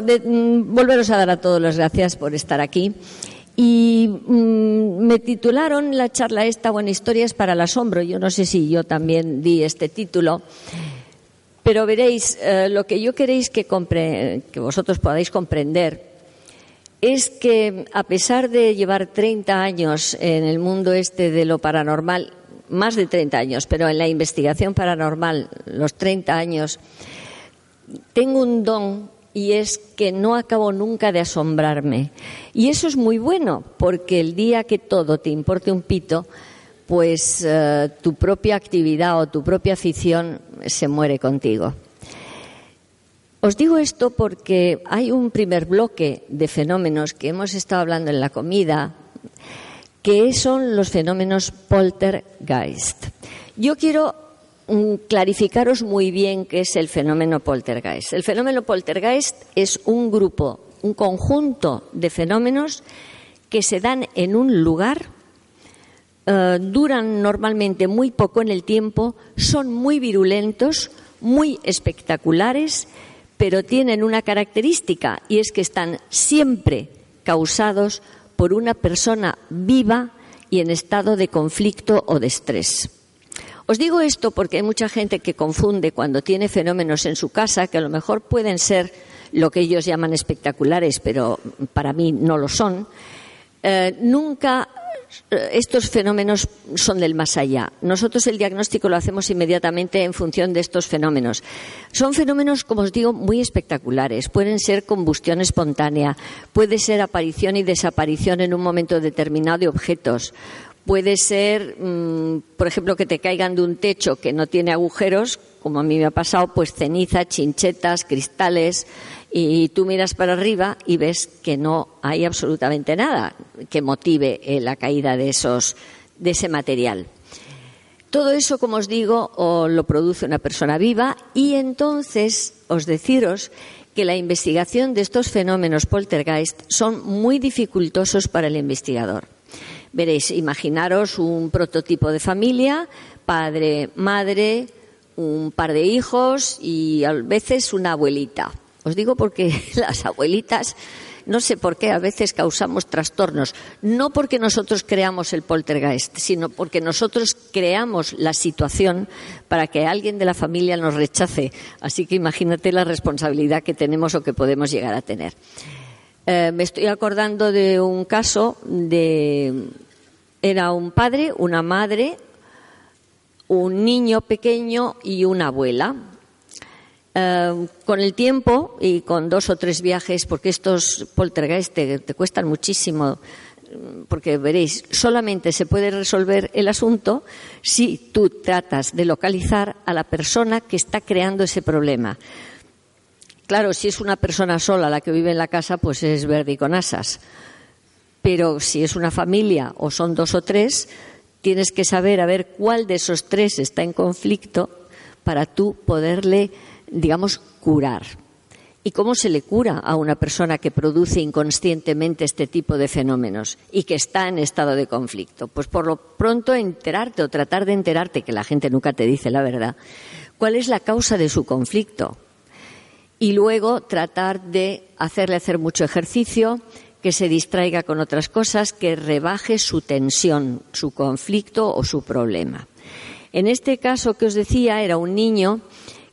bueno, mm, volveros a dar a todos las gracias por estar aquí. Y mm, me titularon la charla esta, Buena Historias para el Asombro. Yo no sé si yo también di este título. Pero veréis, eh, lo que yo queréis que, que vosotros podáis comprender es que a pesar de llevar 30 años en el mundo este de lo paranormal, más de 30 años, pero en la investigación paranormal, los 30 años, tengo un don y es que no acabo nunca de asombrarme. Y eso es muy bueno, porque el día que todo te importe un pito, pues eh, tu propia actividad o tu propia afición se muere contigo. Os digo esto porque hay un primer bloque de fenómenos que hemos estado hablando en la comida, que son los fenómenos poltergeist. Yo quiero clarificaros muy bien qué es el fenómeno poltergeist. El fenómeno poltergeist es un grupo, un conjunto de fenómenos que se dan en un lugar, eh, duran normalmente muy poco en el tiempo, son muy virulentos, muy espectaculares, pero tienen una característica y es que están siempre causados por una persona viva y en estado de conflicto o de estrés. Os digo esto porque hay mucha gente que confunde cuando tiene fenómenos en su casa, que a lo mejor pueden ser lo que ellos llaman espectaculares, pero para mí no lo son. Eh, nunca eh, estos fenómenos son del más allá. Nosotros el diagnóstico lo hacemos inmediatamente en función de estos fenómenos. Son fenómenos, como os digo, muy espectaculares. Pueden ser combustión espontánea, puede ser aparición y desaparición en un momento determinado de objetos, Puede ser, mm, por ejemplo, que te caigan de un techo que no tiene agujeros, como a mí me ha pasado, pues ceniza, chinchetas, cristales, y tú miras para arriba y ves que no hay absolutamente nada que motive eh, la caída de, esos, de ese material. Todo eso, como os digo, lo produce una persona viva y entonces os deciros que la investigación de estos fenómenos poltergeist son muy dificultosos para el investigador. Veréis, imaginaros un prototipo de familia, padre, madre, un par de hijos y a veces una abuelita. Os digo porque las abuelitas, no sé por qué, a veces causamos trastornos. No porque nosotros creamos el poltergeist, sino porque nosotros creamos la situación para que alguien de la familia nos rechace. Así que imagínate la responsabilidad que tenemos o que podemos llegar a tener. Eh, me estoy acordando de un caso de era un padre, una madre, un niño pequeño y una abuela. Eh, con el tiempo y con dos o tres viajes, porque estos poltergeist te, te cuestan muchísimo, porque veréis, solamente se puede resolver el asunto si tú tratas de localizar a la persona que está creando ese problema. Claro, si es una persona sola la que vive en la casa, pues es verde y con asas. Pero si es una familia o son dos o tres, tienes que saber a ver cuál de esos tres está en conflicto para tú poderle, digamos, curar. ¿Y cómo se le cura a una persona que produce inconscientemente este tipo de fenómenos y que está en estado de conflicto? Pues por lo pronto enterarte o tratar de enterarte, que la gente nunca te dice la verdad, cuál es la causa de su conflicto y luego tratar de hacerle hacer mucho ejercicio, que se distraiga con otras cosas, que rebaje su tensión, su conflicto o su problema. En este caso que os decía, era un niño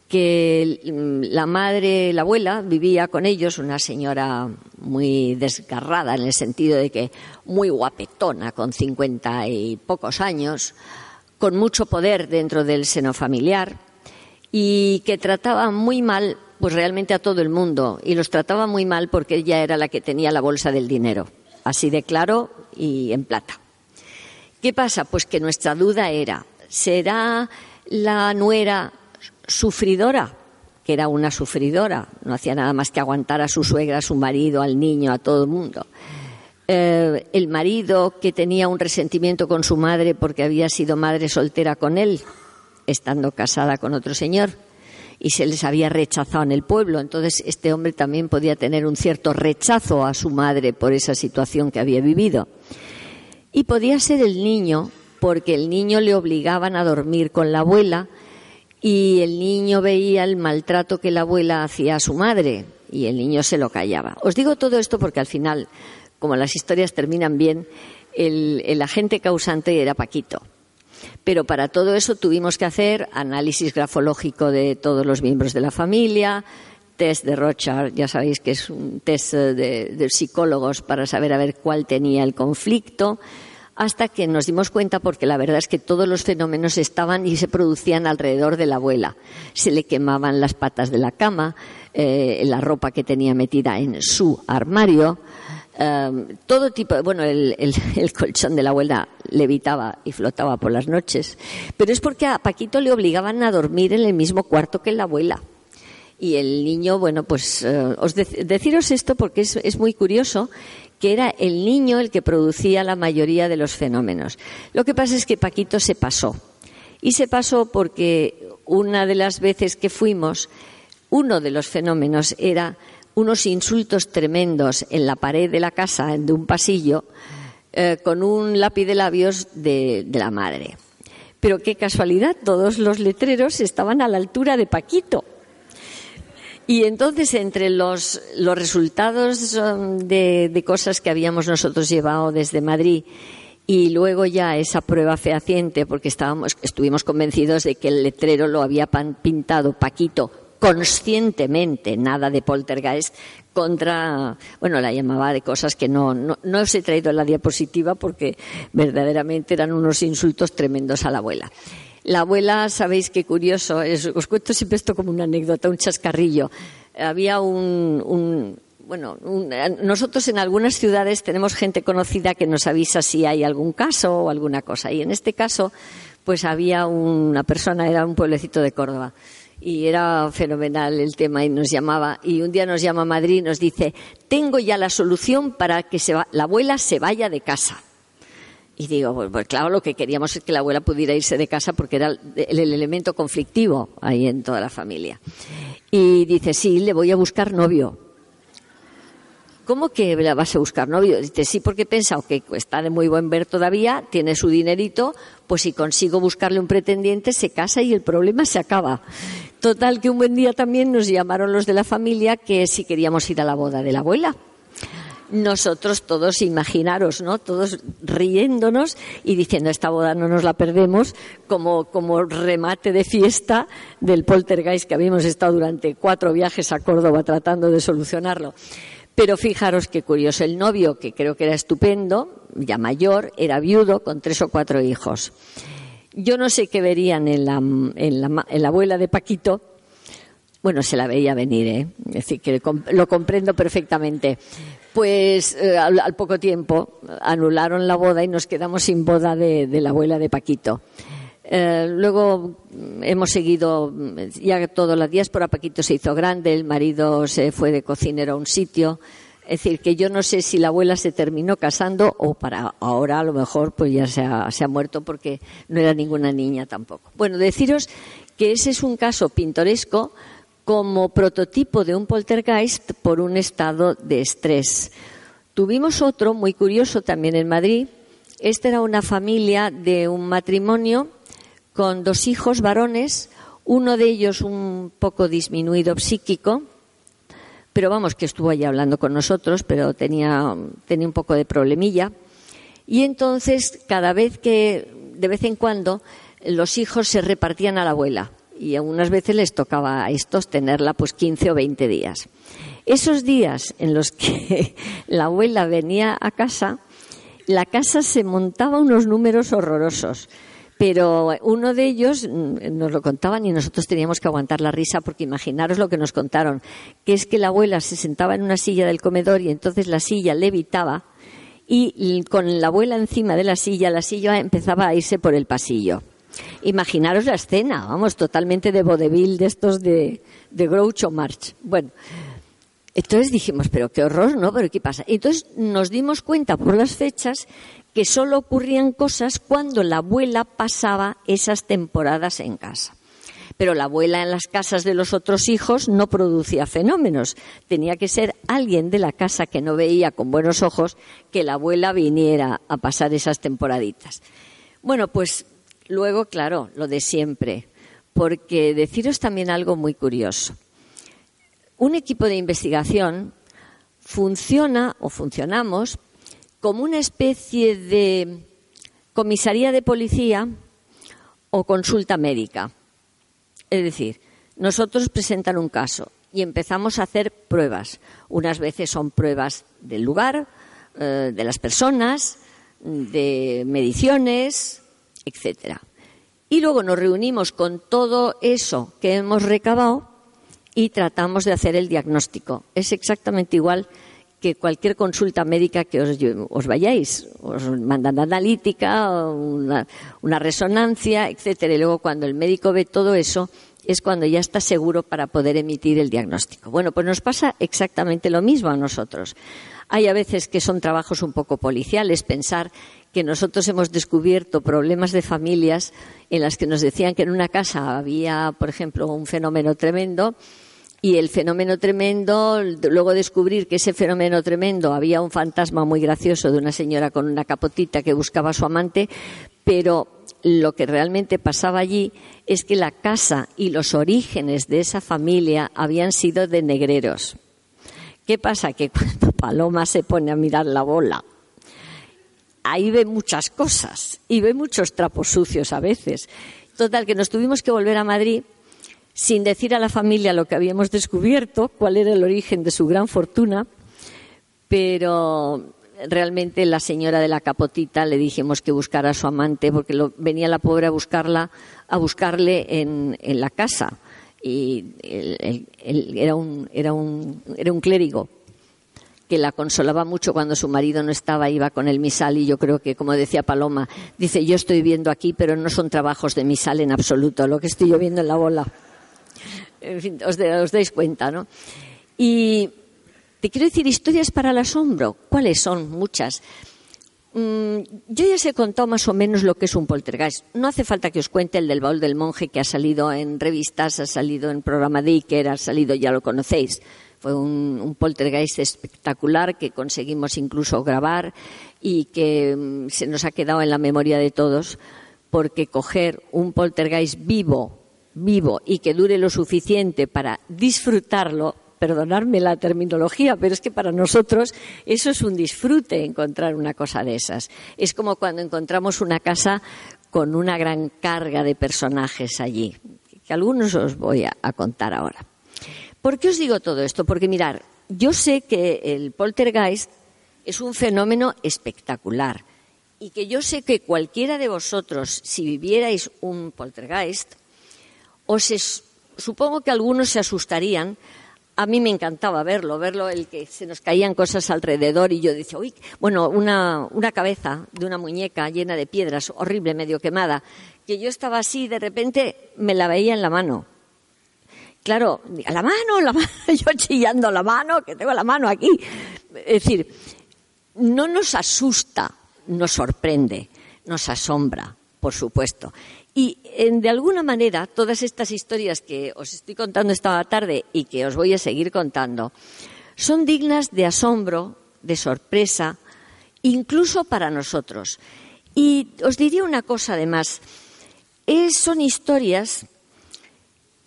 que la madre, la abuela, vivía con ellos, una señora muy desgarrada en el sentido de que muy guapetona, con cincuenta y pocos años, con mucho poder dentro del seno familiar y que trataba muy mal pues realmente a todo el mundo y los trataba muy mal porque ella era la que tenía la bolsa del dinero, así de claro y en plata. ¿Qué pasa? Pues que nuestra duda era, ¿será la nuera sufridora? Que era una sufridora, no hacía nada más que aguantar a su suegra, a su marido, al niño, a todo el mundo. Eh, el marido que tenía un resentimiento con su madre porque había sido madre soltera con él, estando casada con otro señor y se les había rechazado en el pueblo. Entonces, este hombre también podía tener un cierto rechazo a su madre por esa situación que había vivido. Y podía ser el niño, porque el niño le obligaban a dormir con la abuela y el niño veía el maltrato que la abuela hacía a su madre. y el niño se lo callaba. Os digo todo esto porque al final, como las historias terminan bien, el, el agente causante era Paquito. Pero para todo eso tuvimos que hacer análisis grafológico de todos los miembros de la familia, test de Rochard, ya sabéis que es un test de, psicólogos para saber a ver cuál tenía el conflicto, hasta que nos dimos cuenta, porque la verdad es que todos los fenómenos estaban y se producían alrededor de la abuela. Se le quemaban las patas de la cama, eh, la ropa que tenía metida en su armario, eh, todo tipo, bueno, el, el, colchón de la abuela levitaba y flotaba por las noches, pero es porque a Paquito le obligaban a dormir en el mismo cuarto que la abuela y el niño, bueno, pues eh, os deciros esto porque es muy curioso que era el niño el que producía la mayoría de los fenómenos. Lo que pasa es que Paquito se pasó. Y se pasó porque una de las veces que fuimos, uno de los fenómenos era unos insultos tremendos en la pared de la casa, de un pasillo, eh, con un lápiz de labios de, la madre. Pero qué casualidad, todos los letreros estaban a la altura de Paquito. Y entonces, entre los, los resultados um, de, de, cosas que habíamos nosotros llevado desde Madrid y luego ya esa prueba fehaciente, porque estábamos, estuvimos convencidos de que el letrero lo había pintado Paquito conscientemente, nada de poltergeist, contra, bueno, la llamaba de cosas que no, no, os he traído en la diapositiva porque verdaderamente eran unos insultos tremendos a la abuela. La abuela, sabéis qué curioso, os cuento siempre esto como una anécdota, un chascarrillo. Había un, bueno, nosotros en algunas ciudades tenemos gente conocida que nos avisa si hay algún caso o alguna cosa. Y en este caso, pues había una persona, era un pueblecito de Córdoba. Y era fenomenal el tema y nos llamaba. Y un día nos llama a Madrid y nos dice, tengo ya la solución para que la abuela se vaya de casa. Y digo, pues, pues, claro, lo que queríamos es que la abuela pudiera irse de casa porque era el, elemento conflictivo ahí en toda la familia. Y dice, sí, le voy a buscar novio. ¿Cómo que la vas a buscar novio? Dice, sí, porque he pensado que está de muy buen ver todavía, tiene su dinerito, pues si consigo buscarle un pretendiente, se casa y el problema se acaba. Total, que un buen día también nos llamaron los de la familia que si queríamos ir a la boda de la abuela nosotros todos, imaginaros, ¿no? Todos riéndonos y diciendo esta boda no nos la perdemos como, como remate de fiesta del poltergeist que habíamos estado durante cuatro viajes a Córdoba tratando de solucionarlo. Pero fijaros qué curioso, el novio, que creo que era estupendo, ya mayor, era viudo con tres o cuatro hijos. Yo no sé qué verían en la, en la, en la abuela de Paquito, bueno, se la veía venir, ¿eh? Es decir, que lo comprendo perfectamente pues eh, al, poco tiempo anularon la boda y nos quedamos sin boda de, la abuela de Paquito. Eh, luego hemos seguido ya todos los días por Paquito se hizo grande, el marido se fue de cocinero a un sitio. Es decir, que yo no sé si la abuela se terminó casando o para ahora a lo mejor pues ya se ha, se ha muerto porque no era ninguna niña tampoco. Bueno, deciros que ese es un caso pintoresco como prototipo de un poltergeist por un estado de estrés. Tuvimos otro muy curioso también en Madrid. Esta era una familia de un matrimonio con dos hijos varones, uno de ellos un poco disminuido psíquico, pero vamos, que estuvo allí hablando con nosotros, pero tenía, tenía un poco de problemilla. Y entonces, cada vez que, de vez en cuando, los hijos se repartían a la abuela y algunas veces les tocaba a estos tenerla pues 15 o 20 días. Esos días en los que la abuela venía a casa, la casa se montaba unos números horrorosos. Pero uno de ellos mm, nos lo contaban y nosotros teníamos que aguantar la risa porque imaginaros lo que nos contaron, que es que la abuela se sentaba en una silla del comedor y entonces la silla levitaba y con la abuela encima de la silla, la silla empezaba a irse por el pasillo. Imaginaros la escena, vamos, totalmente de vodevil de estos de, de Groucho March. Bueno, entonces dijimos, pero qué horror, ¿no? Pero ¿qué pasa? Entonces nos dimos cuenta por las fechas que solo ocurrían cosas cuando la abuela pasaba esas temporadas en casa. Pero la abuela en las casas de los otros hijos no producía fenómenos. Tenía que ser alguien de la casa que no veía con buenos ojos que la abuela viniera a pasar esas temporaditas. Bueno, pues Luego, claro, lo de siempre, porque deciros también algo muy curioso. un equipo de investigación funciona o funcionamos como una especie de comisaría de policía o consulta médica. Es decir, nosotros presentan un caso y empezamos a hacer pruebas. Unas veces son pruebas del lugar, eh, de las personas, de mediciones, etcétera. Y luego nos reunimos con todo eso que hemos recabado y tratamos de hacer el diagnóstico. Es exactamente igual que cualquier consulta médica que os, vayáis. Os mandan analítica, una, una resonancia, etcétera. Y luego cuando el médico ve todo eso, es cuando ya está seguro para poder emitir el diagnóstico. Bueno, pues nos pasa exactamente lo mismo a nosotros. Hay a veces que son trabajos un poco policiales, pensar que nosotros hemos descubierto problemas de familias en las que nos decían que en una casa había, por ejemplo, un fenómeno tremendo y el fenómeno tremendo, luego descubrir que ese fenómeno tremendo había un fantasma muy gracioso de una señora con una capotita que buscaba a su amante, pero lo que realmente pasaba allí es que la casa y los orígenes de esa familia habían sido de negreros. ¿Qué pasa? Que cuando Paloma se pone a mirar la bola, ahí ve muchas cosas y ve muchos trapos sucios a veces. Total, que nos tuvimos que volver a Madrid sin decir a la familia lo que habíamos descubierto, cuál era el origen de su gran fortuna, pero realmente la señora de la capotita le dijimos que buscara a su amante porque venía la pobre a buscarla, a buscarle en, la casa. Y era, un, era, un, era un clérigo que la consolaba mucho cuando su marido no estaba, iba con el misal y yo creo que, como decía Paloma, dice, yo estoy viendo aquí, pero no son trabajos de misal en absoluto, lo que estoy yo viendo en la bola en fin, os, dais cuenta, ¿no? Y te quiero decir, historias para el asombro. ¿Cuáles son? Muchas. Mm, yo ya os he contado más o menos lo que es un poltergeist. No hace falta que os cuente el del baúl del monje que ha salido en revistas, ha salido en programa de Iker, ha salido, ya lo conocéis. Fue un, un poltergeist espectacular que conseguimos incluso grabar y que mm, se nos ha quedado en la memoria de todos porque coger un poltergeist vivo vivo y que dure lo suficiente para disfrutarlo, perdonadme la terminología, pero es que para nosotros eso es un disfrute encontrar una cosa de esas. Es como cuando encontramos una casa con una gran carga de personajes allí, que algunos os voy a, a contar ahora. ¿Por qué os digo todo esto? Porque mirar, yo sé que el poltergeist es un fenómeno espectacular y que yo sé que cualquiera de vosotros, si vivierais un poltergeist, o supongo que algunos se asustarían. A mí me encantaba verlo, verlo, el que se nos caían cosas alrededor y yo decía, uy, bueno, una, una cabeza de una muñeca llena de piedras, horrible, medio quemada, que yo estaba así y de repente me la veía en la mano. Claro, la mano, la mano, yo chillando la mano, que tengo la mano aquí. Es decir, no nos asusta, nos sorprende, nos asombra, por supuesto. Y de alguna manera todas estas historias que os estoy contando esta tarde y que os voy a seguir contando son dignas de asombro, de sorpresa, incluso para nosotros. Y os diría una cosa además, son historias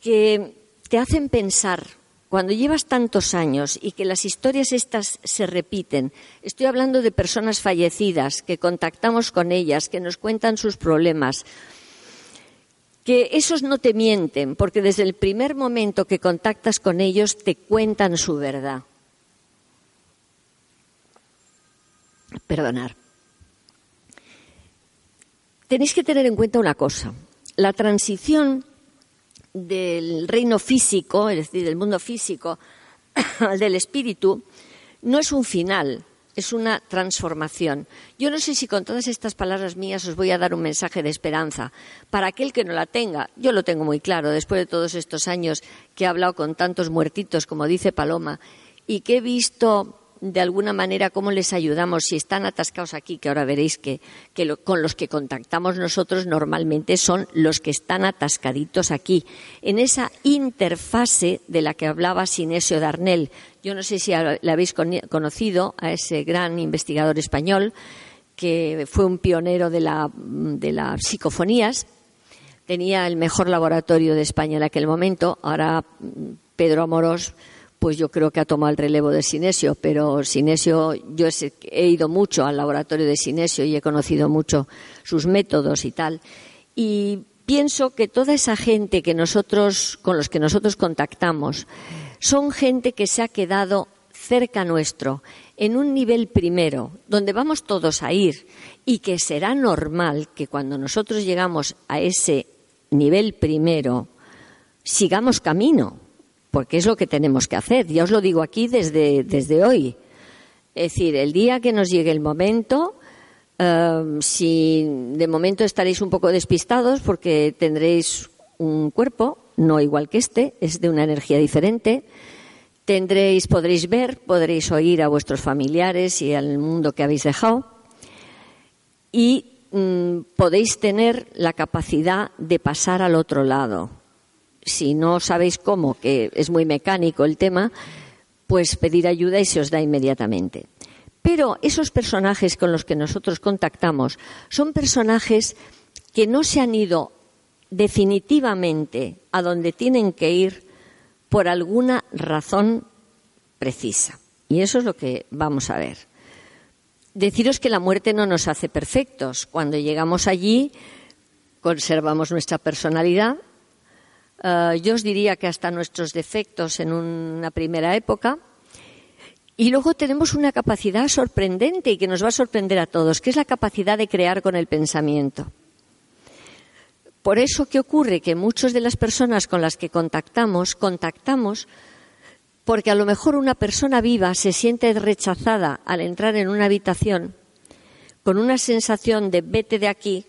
que te hacen pensar cuando llevas tantos años y que las historias estas se repiten, estoy hablando de personas fallecidas, que contactamos con ellas, que nos cuentan sus problemas, que esos no te mienten, porque desde el primer momento que contactas con ellos te cuentan su verdad. Perdonar. Tenéis que tener en cuenta una cosa. La transición del reino físico, es decir, del mundo físico, al del espíritu, no es un final, es una transformación. Yo no sé si con todas estas palabras mías os voy a dar un mensaje de esperanza. Para aquel que no la tenga, yo lo tengo muy claro, después de todos estos años que he hablado con tantos muertitos, como dice Paloma, y que he visto de alguna manera cómo les ayudamos si están atascados aquí, que ahora veréis que, con los que contactamos nosotros normalmente son los que están atascaditos aquí, en esa interfase de la que hablaba Sinesio Darnell. Yo no sé si le habéis conocido a ese gran investigador español que fue un pionero de, la, de las psicofonías. Tenía el mejor laboratorio de España en aquel momento. Ahora Pedro Amorós pues yo creo que ha tomado el relevo de Sinesio, pero Sinesio, yo he ido mucho al laboratorio de Sinesio y he conocido mucho sus métodos y tal. Y pienso que toda esa gente que nosotros, con los que nosotros contactamos, son gente que se ha quedado cerca nuestro, en un nivel primero, donde vamos todos a ir, y que será normal que cuando nosotros llegamos a ese nivel primero, sigamos camino, porque es lo que tenemos que hacer. Ya os lo digo aquí desde, desde hoy. Es decir, el día que nos llegue el momento, em, si de momento estaréis un poco despistados porque tendréis un cuerpo no igual que este, es de una energía diferente. Tendréis, podréis ver, podréis oír a vuestros familiares y al mundo que habéis dejado. Y mm, podéis tener la capacidad de pasar al otro lado si no sabéis cómo, que es muy mecánico el tema, pues pedir ayuda y se os da inmediatamente. Pero esos personajes con los que nosotros contactamos son personajes que no se han ido definitivamente a donde tienen que ir por alguna razón precisa. Y eso es lo que vamos a ver. Deciros que la muerte no nos hace perfectos. Cuando llegamos allí, conservamos nuestra personalidad, eh, yo os diría que hasta nuestros defectos en una primera época. Y luego tenemos una capacidad sorprendente y que nos va a sorprender a todos, que es la capacidad de crear con el pensamiento. Por eso, ¿qué ocurre? Que muchas de las personas con las que contactamos, contactamos porque a lo mejor una persona viva se siente rechazada al entrar en una habitación con una sensación de vete de aquí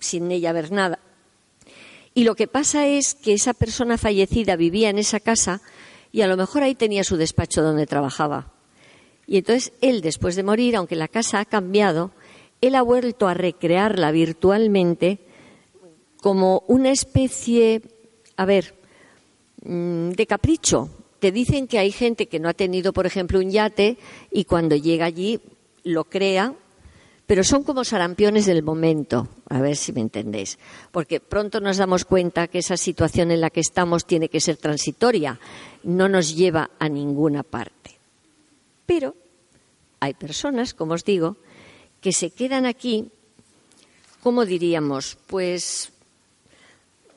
sin ella ver nada y lo que pasa es que esa persona fallecida vivía en esa casa y a lo mejor ahí tenía su despacho donde trabajaba. Y entonces él, después de morir, aunque la casa ha cambiado, él ha vuelto a recrearla virtualmente como una especie, a ver, mm, de capricho. Te dicen que hay gente que no ha tenido, por ejemplo, un yate y cuando llega allí lo crea pero son como sarampiones del momento, a ver si me entendéis, porque pronto nos damos cuenta que esa situación en la que estamos tiene que ser transitoria, no nos lleva a ninguna parte. Pero hay personas, como os digo, que se quedan aquí, ¿cómo diríamos? Pues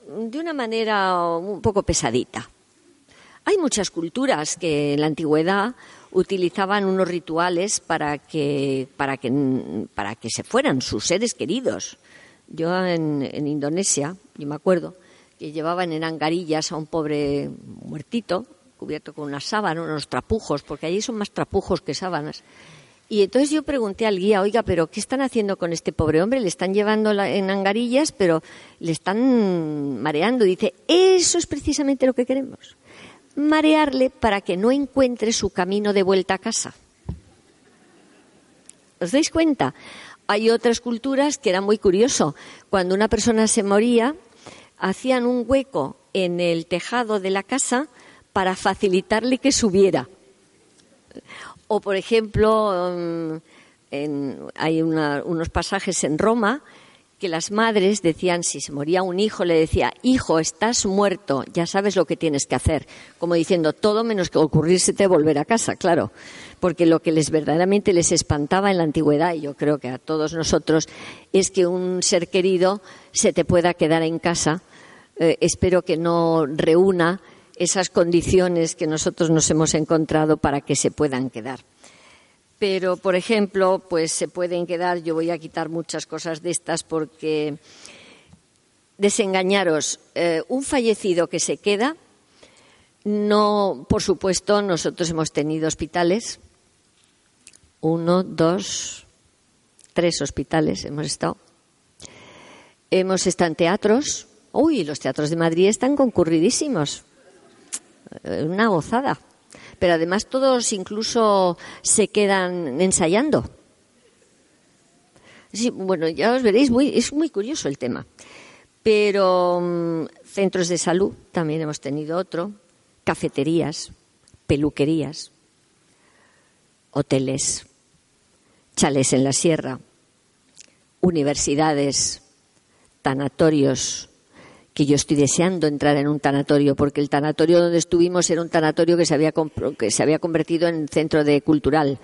de una manera un poco pesadita. Hay muchas culturas que en la antigüedad utilizaban unos rituales para que, para que, para que se fueran sus seres queridos. Yo en, en Indonesia, yo me acuerdo, que llevaban en angarillas a un pobre muertito, cubierto con una sábana, unos trapujos, porque allí son más trapujos que sábanas. Y entonces yo pregunté al guía, oiga, pero ¿qué están haciendo con este pobre hombre? Le están llevando en angarillas, pero le están mareando. dice, eso es precisamente lo que queremos marearle para que no encuentre su camino de vuelta a casa. ¿Os dais cuenta? Hay otras culturas que era muy curioso. Cuando una persona se moría, hacían un hueco en el tejado de la casa para facilitarle que subiera. O, por ejemplo, mm, hay unos pasajes en Roma que las madres decían, si se moría un hijo, le decía, hijo, estás muerto, ya sabes lo que tienes que hacer. Como diciendo, todo menos que ocurrírsete volver a casa, claro. Porque lo que les verdaderamente les espantaba en la antigüedad, y yo creo que a todos nosotros, es que un ser querido se te pueda quedar en casa. Eh, espero que no reúna esas condiciones que nosotros nos hemos encontrado para que se puedan quedar pero por ejemplo, pues se pueden quedar, yo voy a quitar muchas cosas de estas porque desengañaros, eh, un fallecido que se queda, no, por supuesto, nosotros hemos tenido hospitales, uno, dos, tres hospitales hemos estado. Hemos estado en teatros. Uy, los teatros de Madrid están concurridísimos. Una gozada pero además todos incluso se quedan ensayando. Sí, bueno, ya os veréis, muy, es muy curioso el tema. Pero mm, centros de salud también hemos tenido otro, cafeterías, peluquerías, hoteles, chales en la sierra, universidades, tanatorios, que yo estoy deseando entrar en un tanatorio, porque el tanatorio donde estuvimos era un tanatorio que se había, que se había convertido en centro cultural.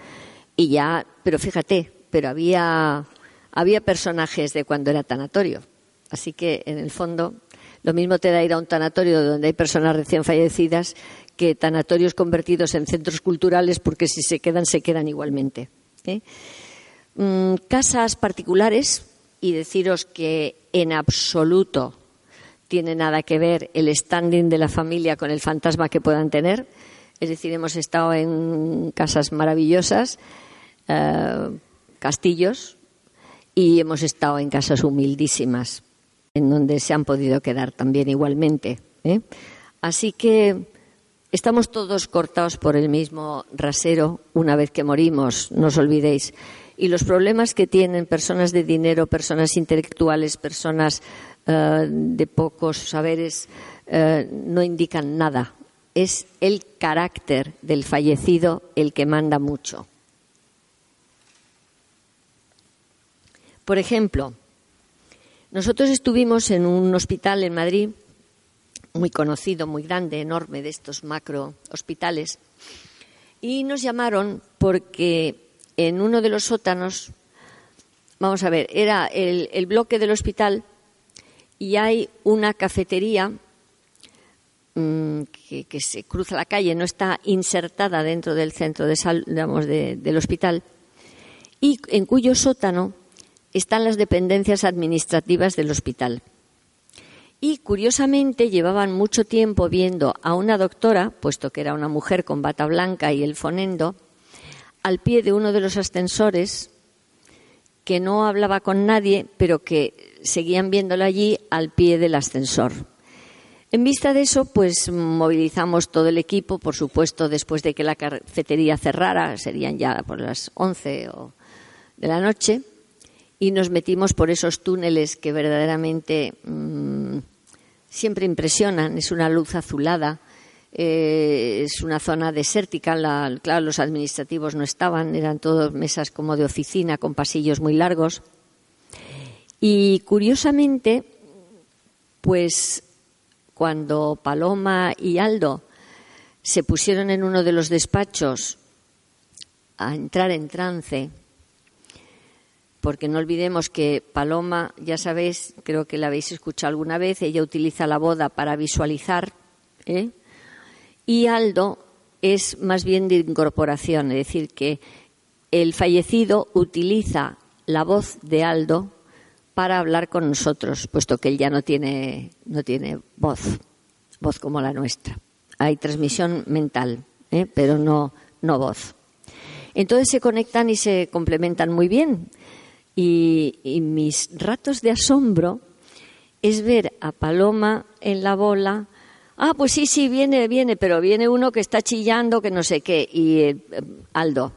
Y ya, pero fíjate, pero había, había personajes de cuando era tanatorio. Así que, en el fondo, lo mismo te da ir a un tanatorio donde hay personas recién fallecidas que tanatorios convertidos en centros culturales, porque si se quedan, se quedan igualmente. ¿eh? Mm, casas particulares, y deciros que en absoluto tiene nada que ver el standing de la familia con el fantasma que puedan tener. Es decir, hemos estado en casas maravillosas, eh, castillos, y hemos estado en casas humildísimas, en donde se han podido quedar también igualmente. ¿eh? Así que estamos todos cortados por el mismo rasero una vez que morimos, no os olvidéis. Y los problemas que tienen personas de dinero, personas intelectuales, personas eh, de pocos saberes, eh, no indican nada. Es el carácter del fallecido el que manda mucho. Por ejemplo, nosotros estuvimos en un hospital en Madrid, muy conocido, muy grande, enorme, de estos macro hospitales, y nos llamaron porque en uno de los sótanos, vamos a ver, era el, bloque del hospital y hay una cafetería mm, que, se cruza la calle, no está insertada dentro del centro de sal, digamos, del hospital, y en cuyo sótano están las dependencias administrativas del hospital. Y curiosamente llevaban mucho tiempo viendo a una doctora, puesto que era una mujer con bata blanca y el fonendo, al pie de uno de los ascensores, que no hablaba con nadie, pero que seguían viéndola allí al pie del ascensor. En vista de eso, pues movilizamos todo el equipo, por supuesto, después de que la cafetería cerrara, serían ya por las 11 de la noche, y nos metimos por esos túneles que verdaderamente mm, siempre impresionan. Es una luz azulada, eh, es una zona desértica. claro, los administrativos no estaban, eran todas mesas como de oficina con pasillos muy largos. Y curiosamente, pues cuando Paloma y Aldo se pusieron en uno de los despachos a entrar en trance, porque no olvidemos que Paloma, ya sabéis, creo que la habéis escuchado alguna vez, ella utiliza la boda para visualizar, ¿eh? y Aldo es más bien de incorporación, es decir, que el fallecido utiliza la voz de Aldo para hablar con nosotros, puesto que él ya no tiene, no tiene voz, voz como la nuestra. Hay transmisión mental, ¿eh? pero no, no voz. Entonces se conectan y se complementan muy bien. Y, mis ratos de asombro es ver a Paloma en la bola. Ah, pues sí, sí, viene, viene, pero viene uno que está chillando, que no sé qué. Y eh, Aldo,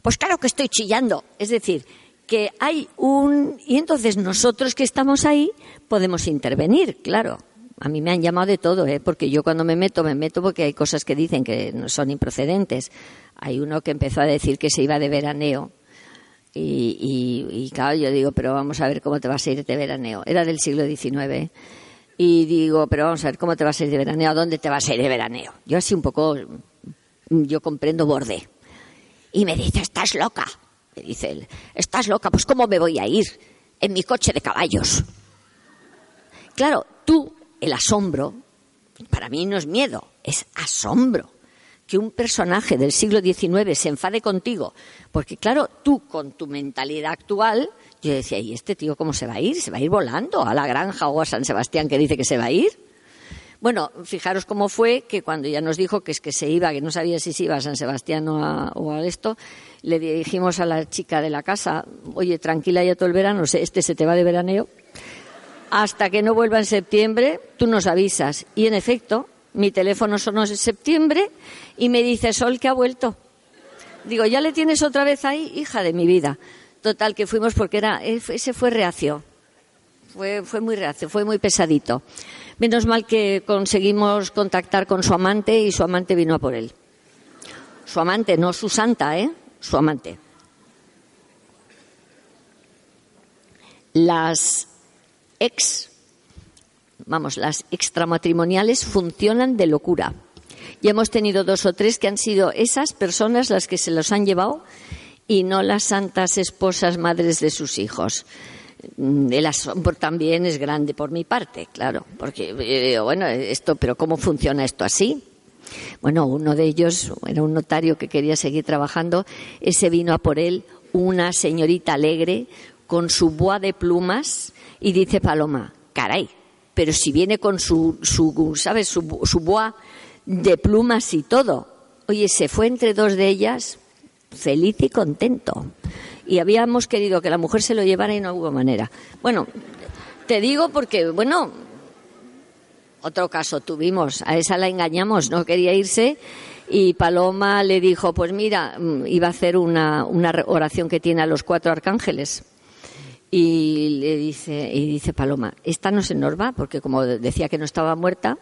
pues claro que estoy chillando. Es decir, que hay un. Y entonces nosotros que estamos ahí podemos intervenir, claro. A mí me han llamado de todo, ¿eh? porque yo cuando me meto, me meto porque hay cosas que dicen que no son improcedentes. Hay uno que empezó a decir que se iba de veraneo y, y, claro, yo digo, pero vamos a ver cómo te vas a ir de veraneo. Era del siglo XIX. Y digo, pero vamos a ver cómo te vas a ir de veraneo, ¿a dónde te vas a ir de veraneo? Yo así un poco, yo comprendo borde. Y me dice, estás loca. Dice él, estás loca, pues ¿cómo me voy a ir? En mi coche de caballos. Claro, tú, el asombro, para mí no es miedo, es asombro que un personaje del siglo XIX se enfade contigo, porque claro, tú con tu mentalidad actual, yo decía, ¿y este tío cómo se va a ir? ¿Se va a ir volando a la granja o a San Sebastián que dice que se va a ir? Bueno, fijaros cómo fue que cuando ya nos dijo que es que se iba, que no sabía si se iba a San Sebastián o a, esto, le dijimos a la chica de la casa, oye, tranquila ya todo el verano, este se te va de veraneo, hasta que no vuelva en septiembre, tú nos avisas. Y en efecto, mi teléfono sonó en septiembre y me dice, Sol, que ha vuelto. Digo, ¿ya le tienes otra vez ahí? Hija de mi vida. Total, que fuimos porque era, ese fue reacio. Fue, fue muy reacio, fue muy pesadito. Menos mal que conseguimos contactar con su amante y su amante vino a por él. Su amante, no su santa, ¿eh? Su amante. Las ex vamos, las extramatrimoniales funcionan de locura. Y hemos tenido dos o tres que han sido esas personas las que se los han llevado y no las santas esposas madres de sus hijos. Mm, el asombro también es grande por mi parte, claro, porque eh, bueno, esto, pero ¿cómo funciona esto así? Bueno, uno de ellos era un notario que quería seguir trabajando, ese vino a por él una señorita alegre con su boa de plumas y dice Paloma, caray, pero si viene con su, su ¿sabes? Su, su boa de plumas y todo. Oye, se fue entre dos de ellas feliz y contento. Y habíamos querido que la mujer se lo llevara y no hubo manera. Bueno, te digo porque, bueno, otro caso tuvimos, a esa la engañamos, no quería irse y Paloma le dijo, pues mira, mm, iba a hacer una, una oración que tiene a los cuatro arcángeles. Y le dice, y dice Paloma, esta no se nos porque como decía que no estaba muerta,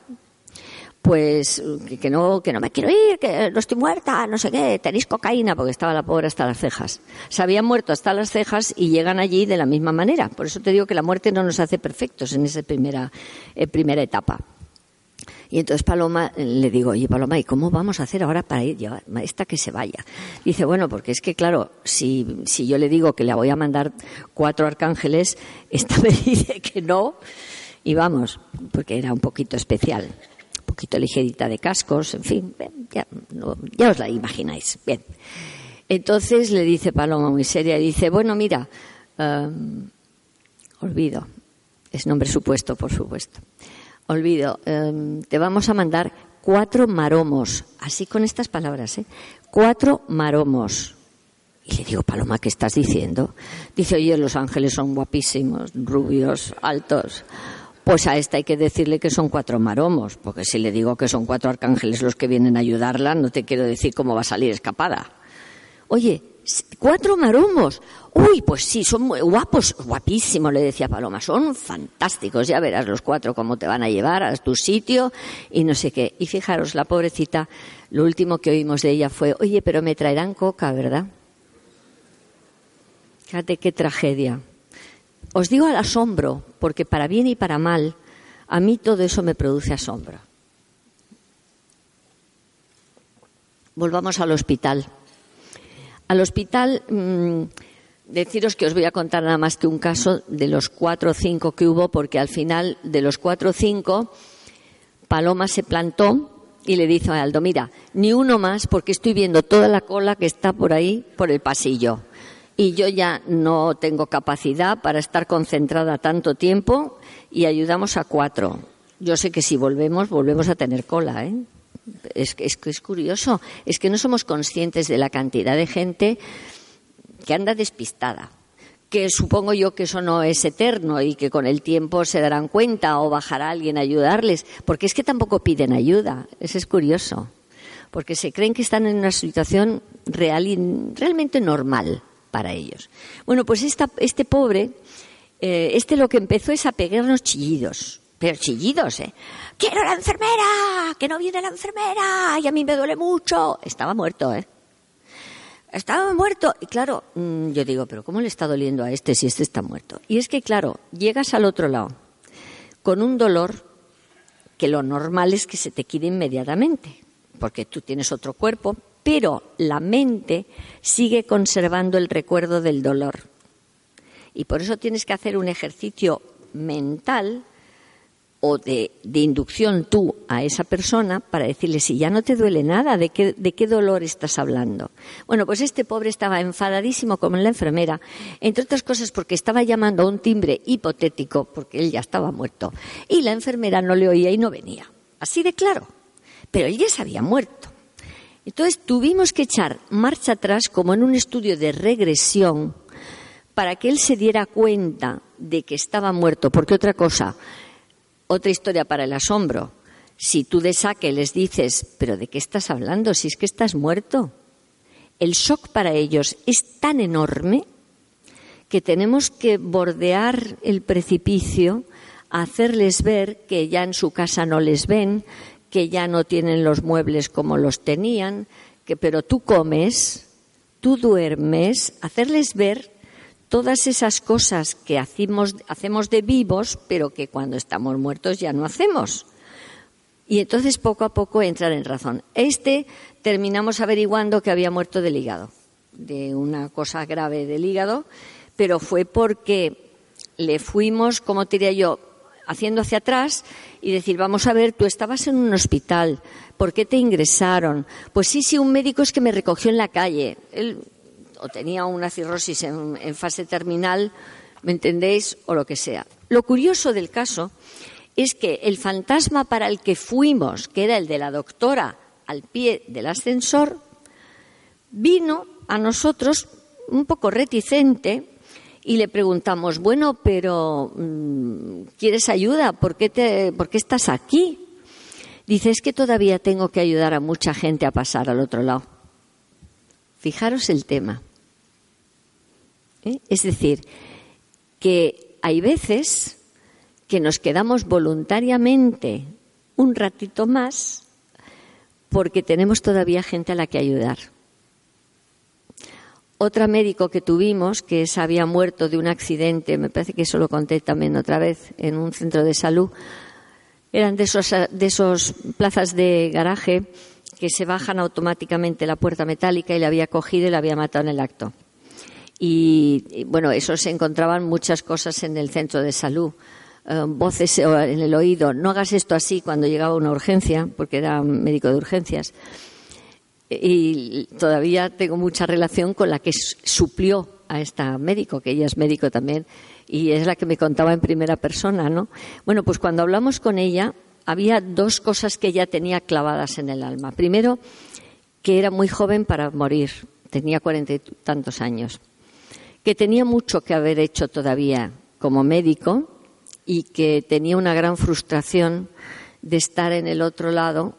pues que no, que no me quiero ir, que no estoy muerta, no sé qué, tenéis cocaína, porque estaba la pobre hasta las cejas. Se habían muerto hasta las cejas y llegan allí de la misma manera. Por eso te digo que la muerte no nos hace perfectos en esa primera, eh, primera etapa. Y entonces Paloma le digo, oye Paloma, ¿y cómo vamos a hacer ahora para ir llevar esta que se vaya? Dice, bueno, porque es que claro, si, si yo le digo que le voy a mandar cuatro arcángeles, esta me dice que no, y vamos, porque era un poquito especial poquito ligerita de cascos, en fin, ya, os la imagináis. Bien. Entonces le dice Paloma muy seria, dice, bueno, mira, em, olvido, es nombre supuesto, por supuesto, olvido, em, te vamos a mandar cuatro maromos, así con estas palabras, ¿eh? Cuatro maromos. Y le digo, Paloma, ¿qué estás diciendo? Dice, oye, los ángeles son guapísimos, rubios, altos. Pues a esta hay que decirle que son cuatro maromos, porque si le digo que son cuatro arcángeles los que vienen a ayudarla, no te quiero decir cómo va a salir escapada. Oye, cuatro maromos. Uy, pues sí, son muy guapos, guapísimos, le decía Paloma, son fantásticos, ya verás los cuatro cómo te van a llevar a tu sitio y no sé qué. Y fijaros, la pobrecita, lo último que oímos de ella fue, oye, pero me traerán coca, ¿verdad? Fíjate qué tragedia. Os digo al asombro, porque para bien y para mal, a mí todo eso me produce asombro. Volvamos al hospital. Al hospital, mm, deciros que os voy a contar nada más que un caso de los cuatro o cinco que hubo, porque al final de los cuatro o cinco, Paloma se plantó y le dijo a Aldo, mira, ni uno más porque estoy viendo toda la cola que está por ahí, por el pasillo y yo ya no tengo capacidad para estar concentrada tanto tiempo y ayudamos a cuatro. Yo sé que si volvemos, volvemos a tener cola, ¿eh? Es, es, es curioso, es que no somos conscientes de la cantidad de gente que anda despistada, que supongo yo que eso no es eterno y que con el tiempo se darán cuenta o bajará alguien a ayudarles, porque es que tampoco piden ayuda, eso es curioso, porque se creen que están en una situación real y realmente normal para ellos. Bueno, pues este pobre, eh, este lo que empezó es a pegarnos chillidos, pero chillidos, ¿eh? ¡Quiero la enfermera! ¡Que no viene la enfermera! ¡Y a mí me duele mucho! Estaba muerto, ¿eh? Estaba muerto. Y claro, mm, yo digo, pero ¿cómo le está doliendo a este si este está muerto? Y es que, claro, llegas al otro lado con un dolor que lo normal es que se te quite inmediatamente, porque tú tienes otro cuerpo, pero la mente sigue conservando el recuerdo del dolor. Y por eso tienes que hacer un ejercicio mental o de, inducción tú a esa persona para decirle si ya no te duele nada, ¿de qué, ¿de qué dolor estás hablando? Bueno, pues este pobre estaba enfadadísimo como la enfermera, entre otras cosas porque estaba llamando a un timbre hipotético, porque él ya estaba muerto, y la enfermera no le oía y no venía. Así de claro. Pero él ya se había muerto. Entonces tuvimos que echar marcha atrás como en un estudio de regresión para que él se diera cuenta de que estaba muerto. Porque otra cosa, otra historia para el asombro. Si tú de saque les dices, pero ¿de qué estás hablando? Si es que estás muerto. El shock para ellos es tan enorme que tenemos que bordear el precipicio, hacerles ver que ya en su casa no les ven, que ya no tienen los muebles como los tenían, que pero tú comes, tú duermes, hacerles ver todas esas cosas que hacemos, hacemos de vivos, pero que cuando estamos muertos ya no hacemos. Y entonces poco a poco entrar en razón. Este terminamos averiguando que había muerto del hígado, de una cosa grave del hígado, pero fue porque le fuimos, como diría yo, haciendo hacia atrás y decir, vamos a ver, tú estabas en un hospital, ¿por qué te ingresaron? Pues sí, sí, un médico es que me recogió en la calle. Él o tenía una cirrosis en, en fase terminal, ¿me entendéis? O lo que sea. Lo curioso del caso es que el fantasma para el que fuimos, que era el de la doctora al pie del ascensor, vino a nosotros un poco reticente y le preguntamos, bueno, pero mm, ¿quieres ayuda? ¿Por qué, te, ¿Por qué estás aquí? Dice, es que todavía tengo que ayudar a mucha gente a pasar al otro lado. Fijaros el tema. ¿Eh? Es decir, que hay veces que nos quedamos voluntariamente un ratito más porque tenemos todavía gente a la que ayudar. Otra médico que tuvimos, que se había muerto de un accidente, me parece que eso lo conté también otra vez en un centro de salud, eran de esos, de esos plazas de garaje que se bajan automáticamente la puerta metálica y la había cogido y la había matado en el acto. Y, bueno, eso se encontraban muchas cosas en el centro de salud. Eh, voces en el oído, no hagas esto así cuando llegaba una urgencia, porque era médico de urgencias. Y todavía tengo mucha relación con la que suplió a esta médico, que ella es médico también, y es la que me contaba en primera persona, ¿no? Bueno, pues cuando hablamos con ella, había dos cosas que ella tenía clavadas en el alma. Primero, que era muy joven para morir, tenía cuarenta y tantos años, que tenía mucho que haber hecho todavía como médico y que tenía una gran frustración de estar en el otro lado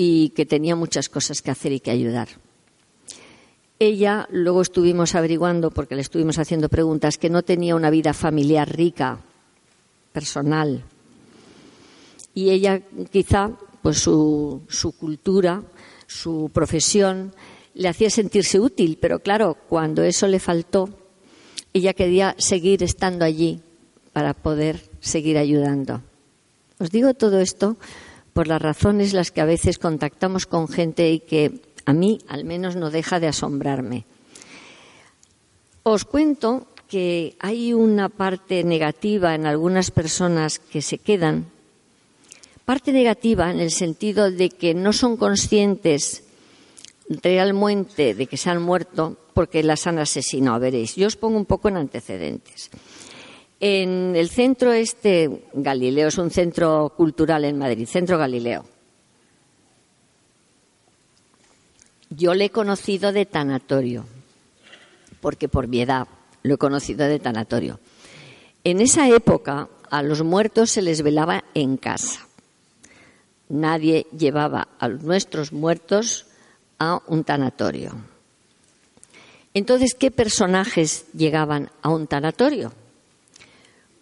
y que tenía muchas cosas que hacer y que ayudar. Ella, luego estuvimos averiguando, porque le estuvimos haciendo preguntas, que no tenía una vida familiar rica, personal. Y ella, quizá, pues su, su cultura, su profesión, le hacía sentirse útil, pero claro, cuando eso le faltó, ella quería seguir estando allí para poder seguir ayudando. Os digo todo esto por las razones las que a veces contactamos con gente y que a mí al menos no deja de asombrarme. Os cuento que hay una parte negativa en algunas personas que se quedan, parte negativa en el sentido de que no son conscientes realmente de que se han muerto porque las han asesinado. Veréis, yo os pongo un poco en antecedentes. En el centro este, Galileo es un centro cultural en Madrid, Centro Galileo. Yo le he conocido de tanatorio, porque por mi edad lo he conocido de tanatorio. En esa época a los muertos se les velaba en casa. Nadie llevaba a nuestros muertos a un tanatorio. Entonces, ¿qué personajes llegaban a un tanatorio?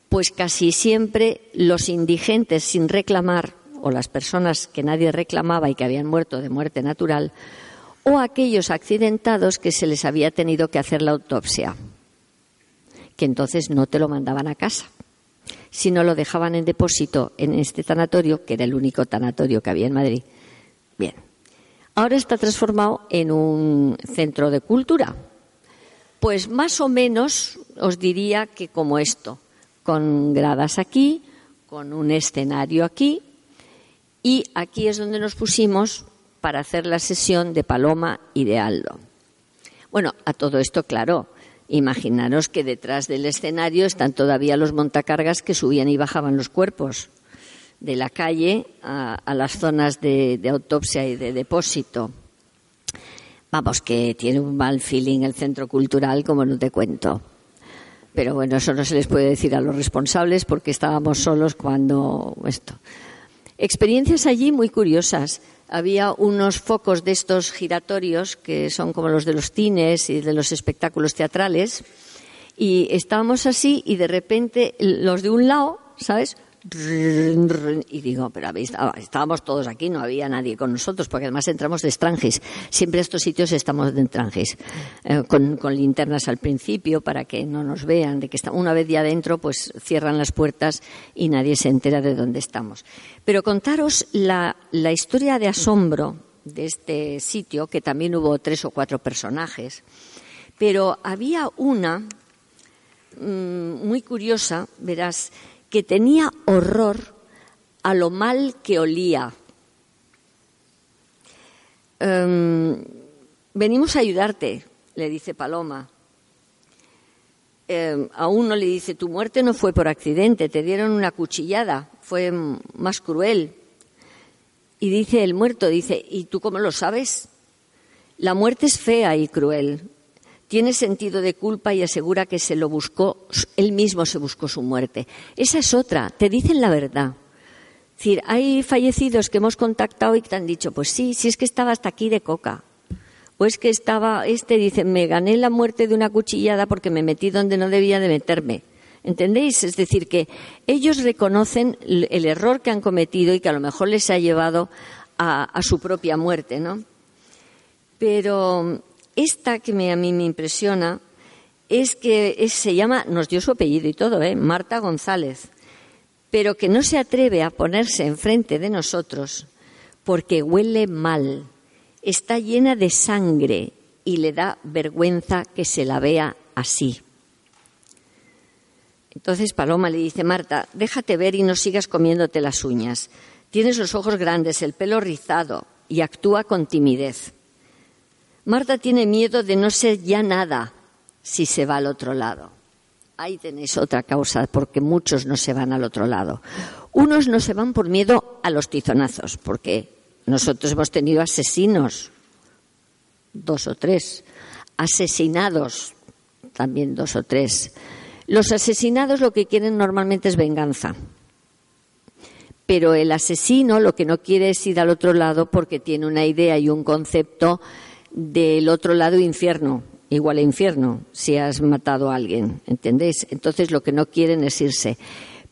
Pues casi siempre los indigentes sin reclamar, o las personas que nadie reclamaba y que habían muerto de muerte natural, o aquellos accidentados que se les había tenido que hacer la autopsia, que entonces no te lo mandaban a casa, sino lo dejaban en depósito en este tanatorio, que era el único tanatorio que había en Madrid. Bien, ahora está transformado en un centro de cultura. Pues más o menos os diría que como esto, con gradas aquí, con un escenario aquí, y aquí es donde nos pusimos para hacer la sesión de Paloma y de Aldo. Bueno, a todo esto, claro, imaginaros que detrás del escenario están todavía los montacargas que subían y bajaban los cuerpos de la calle a, las zonas de, de autopsia y de depósito. Vamos, que tiene un mal feeling el centro cultural, como no te cuento. Pero bueno, eso no se les puede decir a los responsables porque estábamos solos cuando esto. Experiencias allí muy curiosas había unos focos de estos giratorios que son como los de los cines y de los espectáculos teatrales y estábamos así y de repente los de un lado, ¿sabes? Y digo, pero estábamos todos aquí, no había nadie con nosotros, porque además entramos de extranjis. Siempre estos sitios estamos de extranjis, eh, con, linternas al principio para que no nos vean, de que está, una vez ya adentro, pues cierran las puertas y nadie se entera de dónde estamos. Pero contaros la, historia de asombro de este sitio, que también hubo tres o cuatro personajes, pero había una muy curiosa, verás, que tenía horror a lo mal que olía. Em, venimos a ayudarte, le dice Paloma. Em, a uno le dice, tu muerte no fue por accidente, te dieron una cuchillada, fue más cruel. Y dice el muerto, dice, ¿y tú cómo lo sabes? La muerte es fea y cruel tiene sentido de culpa y asegura que se lo buscó, él mismo se buscó su muerte. Esa es otra, te dicen la verdad. Es decir, hay fallecidos que hemos contactado y que te han dicho, pues sí, si es que estaba hasta aquí de coca. O es que estaba, este dice, me gané la muerte de una cuchillada porque me metí donde no debía de meterme. ¿Entendéis? Es decir, que ellos reconocen el error que han cometido y que a lo mejor les ha llevado a, a su propia muerte, ¿no? Pero esta que a mí me impresiona es que se llama, nos dio su apellido y todo, ¿eh? Marta González, pero que no se atreve a ponerse enfrente de nosotros porque huele mal, está llena de sangre y le da vergüenza que se la vea así. Entonces Paloma le dice, Marta, déjate ver y no sigas comiéndote las uñas. Tienes los ojos grandes, el pelo rizado y actúa con timidez. Marta tiene miedo de no ser ya nada si se va al otro lado. Ahí tenéis otra causa porque muchos no se van al otro lado. Unos no se van por miedo a los tizonazos, porque nosotros hemos tenido asesinos, dos o tres, asesinados, también dos o tres. Los asesinados lo que quieren normalmente es venganza. Pero el asesino lo que no quiere es ir al otro lado porque tiene una idea y un concepto del otro lado infierno, igual a infierno, si has matado a alguien, ¿entendéis? Entonces lo que no quieren es irse.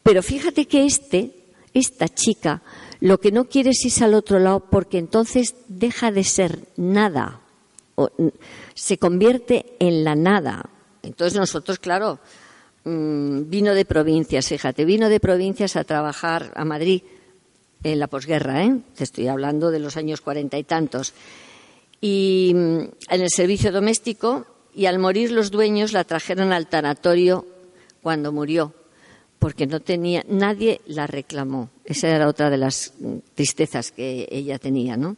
Pero fíjate que este, esta chica, lo que no quiere es irse al otro lado porque entonces deja de ser nada, se convierte en la nada. Entonces nosotros, claro, mm, vino de provincias, fíjate, vino de provincias a trabajar a Madrid en la posguerra, ¿eh? Te estoy hablando de los años cuarenta y tantos y mm, en el servicio doméstico y al morir los dueños la trajeron al tanatorio cuando murió porque no tenía nadie la reclamó. Esa era otra de las mm, tristezas que ella tenía no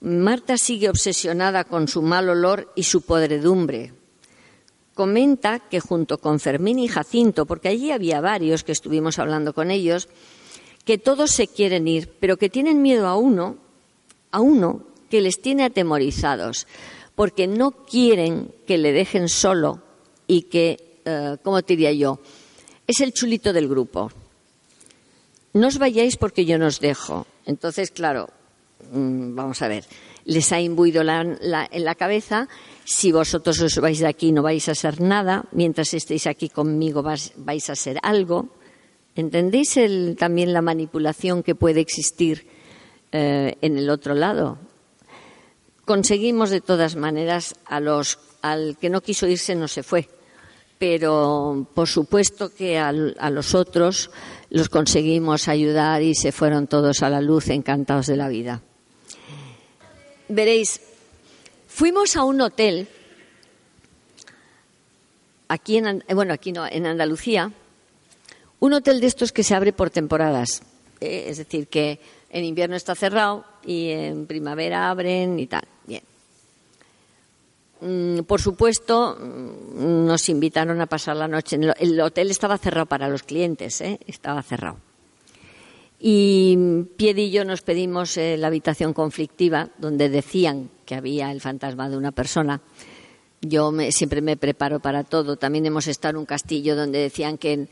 Marta sigue obsesionada con su mal olor y su podredumbre. Comenta que junto con Fermín y Jacinto porque allí había varios que estuvimos hablando con ellos que todos se quieren ir pero que tienen miedo a uno a uno que les tiene atemorizados, porque no quieren que le dejen solo y que, eh, ¿cómo te diría yo? Es el chulito del grupo. No os vayáis porque yo nos dejo. Entonces, claro, mm, vamos a ver, les ha imbuido en la cabeza, si vosotros os vais de aquí no vais a ser nada, mientras estéis aquí conmigo vais, a ser algo. ¿Entendéis también la manipulación que puede existir eh, en el otro lado? Conseguimos de todas maneras a los, al que no quiso irse no se fue, pero por supuesto que a los otros los conseguimos ayudar y se fueron todos a la luz encantados de la vida. Veréis, fuimos a un hotel aquí en bueno aquí no en Andalucía, un hotel de estos que se abre por temporadas, eh, es decir que en invierno está cerrado y en primavera abren y tal. Bien. Mm, por supuesto, mm, nos invitaron a pasar la noche. El hotel estaba cerrado para los clientes, ¿eh? estaba cerrado. Y Pied y yo nos pedimos eh, la habitación conflictiva, donde decían que había el fantasma de una persona. Yo siempre me preparo para todo. También hemos estado en un castillo donde decían que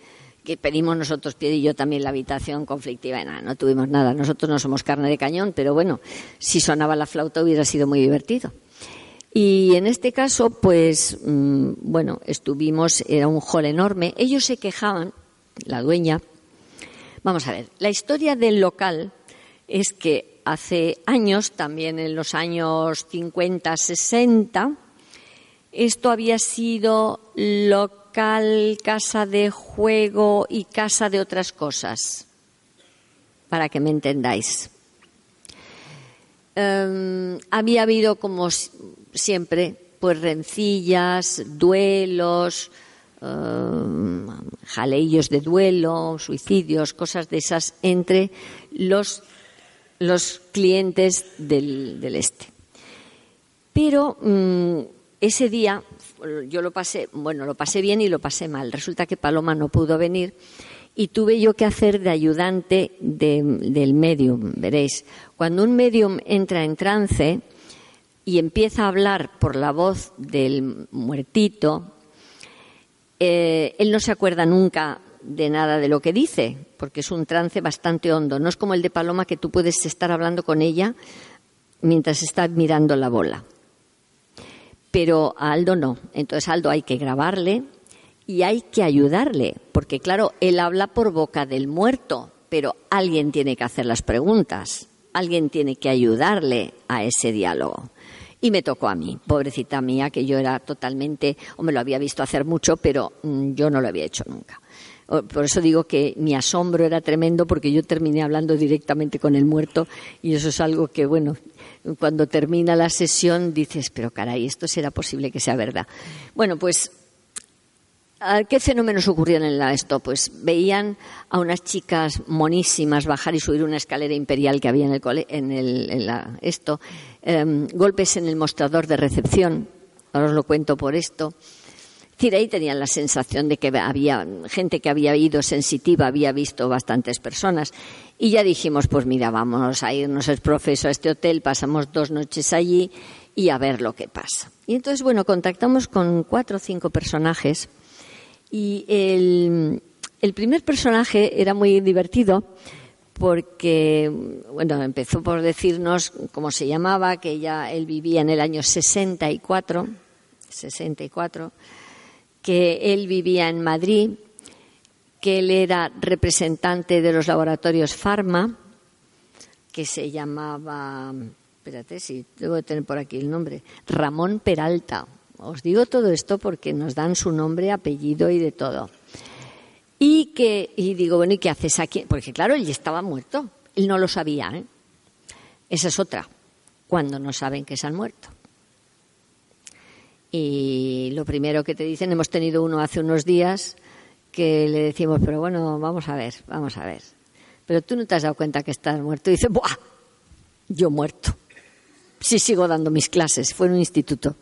que pedimos nosotros, Pied y yo, también la habitación conflictiva. Nada, no tuvimos nada. Nosotros no somos carne de cañón, pero bueno, si sonaba la flauta hubiera sido muy divertido. Y en este caso, pues, mm, bueno, estuvimos, era un hall enorme. Ellos se quejaban, la dueña, Vamos a ver, la historia del local es que hace años, también en los años 50, 60, esto había sido casa de juego y casa de otras cosas, para que me entendáis. Em, había habido, como siempre, pues rencillas, duelos, em, jaleillos de duelo, suicidios, cosas de esas entre los, los clientes del, este. Pero mm, ese día yo lo pasé, bueno, lo pasé bien y lo pasé mal. Resulta que Paloma no pudo venir y tuve yo que hacer de ayudante del medium, veréis. Cuando un medium entra en trance y empieza a hablar por la voz del muertito, eh, él no se acuerda nunca de nada de lo que dice, porque es un trance bastante hondo. No es como el de Paloma que tú puedes estar hablando con ella mientras está mirando la bola. Pero a Aldo no. Entonces Aldo hay que grabarle y hay que ayudarle, porque claro, él habla por boca del muerto, pero alguien tiene que hacer las preguntas, alguien tiene que ayudarle a ese diálogo. Y me tocó a mí, pobrecita mía, que yo era totalmente, o me lo había visto hacer mucho, pero mm, yo no lo había hecho nunca. Por eso digo que mi asombro era tremendo porque yo terminé hablando directamente con el muerto y eso es algo que, bueno, cuando termina la sesión dices, pero caray, esto será posible que sea verdad. Bueno, pues ¿Qué fenómenos ocurrían en la esto? Pues veían a unas chicas monísimas bajar y subir una escalera imperial que había en el, en el esto, em, golpes en el mostrador de recepción, ahora os lo cuento por esto. Es decir, ahí tenían la sensación de que había gente que había ido sensitiva, había visto bastantes personas. Y ya dijimos, pues mira, vamos a irnos el profeso a este hotel, pasamos dos noches allí y a ver lo que pasa. Y entonces, bueno, contactamos con cuatro o cinco personajes y el, primer personaje era muy divertido porque, bueno, empezó por decirnos cómo se llamaba, que ya él vivía en el año 64, 64, que él vivía en Madrid, que él era representante de los laboratorios Pharma, que se llamaba, espérate, si debo de tener por aquí el nombre, Ramón Peralta. Os digo todo esto porque nos dan su nombre, apellido y de todo. Y que y digo, bueno, ¿y qué haces aquí? Porque claro, él estaba muerto. Él no lo sabía, ¿eh? Esa es otra, cuando no saben que se han muerto. Y lo primero que te dicen, hemos tenido uno hace unos días que le decimos, pero bueno, vamos a ver, vamos a ver. Pero tú no te has dado cuenta que estás muerto. Y dice, ¡buah! Yo muerto. Sí, sigo dando mis clases. Fue en un instituto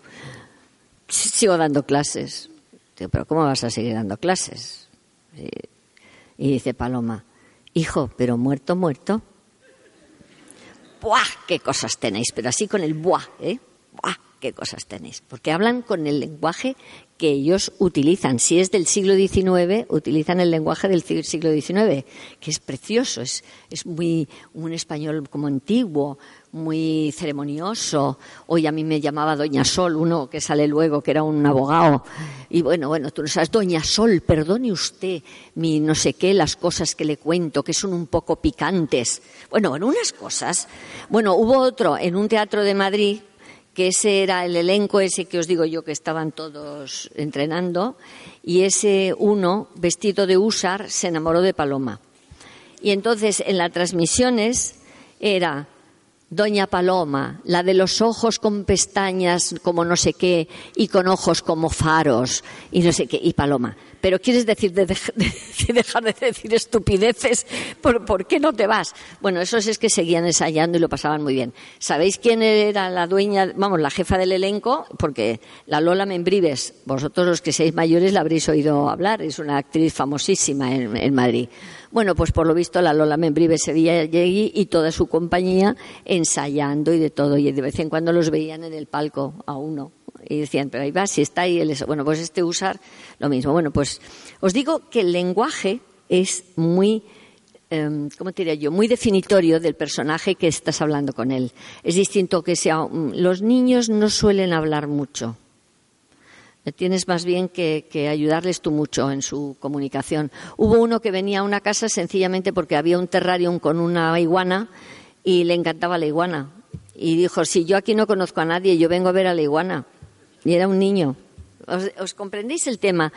sigo dando clases. Digo, pero ¿cómo vas a seguir dando clases? Y, dice Paloma, hijo, pero muerto, muerto. ¡Buah! ¡Qué cosas tenéis! Pero así con el buah, ¿eh? ¡Buah! ¿Qué cosas tenéis? Porque hablan con el lenguaje que ellos utilizan. Si es del siglo XIX, utilizan el lenguaje del siglo XIX, que es precioso, es, es muy un español como antiguo, muy ceremonioso. Hoy a mí me llamaba Doña Sol, uno que sale luego, que era un abogado. Y bueno, bueno, tú no sabes, Doña Sol, perdone usted mi no sé qué, las cosas que le cuento, que son un poco picantes. Bueno, en unas cosas. Bueno, hubo otro en un teatro de Madrid, que ese era el elenco ese que os digo yo que estaban todos entrenando, y ese uno, vestido de húsar, se enamoró de Paloma. Y entonces en las transmisiones era Doña Paloma, la de los ojos con pestañas como no sé qué y con ojos como faros y no sé qué, y Paloma. Pero quieres decir de, dejar de decir estupideces, ¿Por, qué no te vas? Bueno, esos es que seguían ensayando y lo pasaban muy bien. ¿Sabéis quién era la dueña, vamos, la jefa del elenco? Porque la Lola Membrives, vosotros los que seáis mayores la habréis oído hablar, es una actriz famosísima en Madrid. Bueno, pues por lo visto la Lola Membrive se veía allí y toda su compañía ensayando y de todo. Y de vez en cuando los veían en el palco a uno. Y decían, pero ahí va, si está ahí. Bueno, pues este usar lo mismo. Bueno, pues os digo que el lenguaje es muy em, ¿cómo te diría yo? Muy definitorio del personaje que estás hablando con él. Es distinto que sea. Mm, los niños no suelen hablar mucho. Tienes más bien que, ayudarles tú mucho en su comunicación. Hubo uno que venía a una casa sencillamente porque había un terrarium con una iguana y le encantaba la iguana. Y dijo, si yo aquí no conozco a nadie, yo vengo a ver a la iguana. Y era un niño. ¿Os, comprendéis el tema?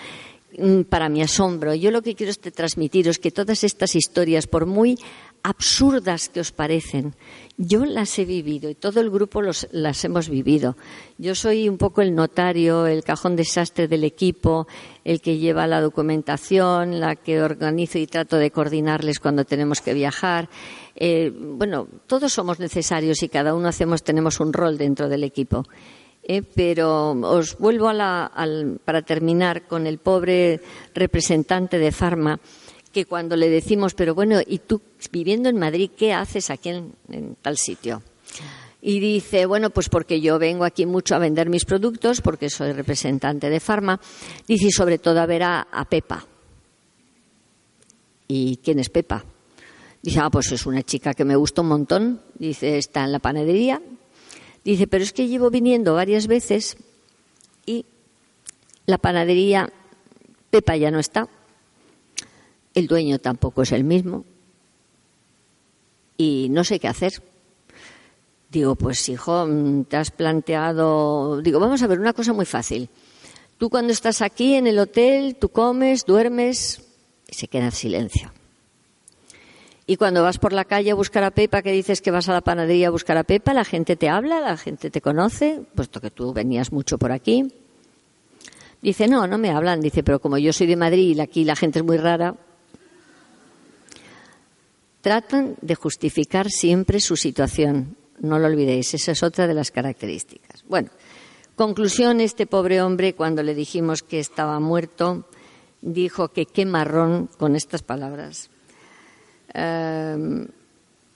Mm, para mi asombro, yo lo que quiero es transmitiros que todas estas historias, por muy absurdas que os parecen, yo las he vivido y todo el grupo las hemos vivido. Yo soy un poco el notario, el cajón desastre del equipo, el que lleva la documentación, la que organizo y trato de coordinarles cuando tenemos que viajar. Eh, bueno, todos somos necesarios y cada uno hacemos, tenemos un rol dentro del equipo. Eh, pero os vuelvo para terminar con el pobre representante de Farma que cuando le decimos, pero bueno, ¿y tú viviendo en Madrid qué haces aquí en, tal sitio? Y dice, bueno, pues porque yo vengo aquí mucho a vender mis productos, porque soy representante de Farma. Dice, y sobre todo a ver a, a Pepa. ¿Y quién es Pepa? Dice, ah, pues es una chica que me gusta un montón. Dice, está en la panadería, Dice, pero es que llevo viniendo varias veces y la panadería Pepa ya no está, el dueño tampoco es el mismo y no sé qué hacer. Digo, pues hijo, te has planteado, digo, vamos a ver una cosa muy fácil. Tú cuando estás aquí en el hotel, tú comes, duermes y se queda en silencio. Y cuando vas por la calle a buscar a Pepa, que dices que vas a la panadería a buscar a Pepa, la gente te habla, la gente te conoce, puesto que tú venías mucho por aquí. Dice, no, no me hablan. Dice, pero como yo soy de Madrid y aquí la gente es muy rara, tratan de justificar siempre su situación. No lo olvidéis, esa es otra de las características. Bueno, conclusión, este pobre hombre, cuando le dijimos que estaba muerto, dijo que qué marrón con estas palabras Em,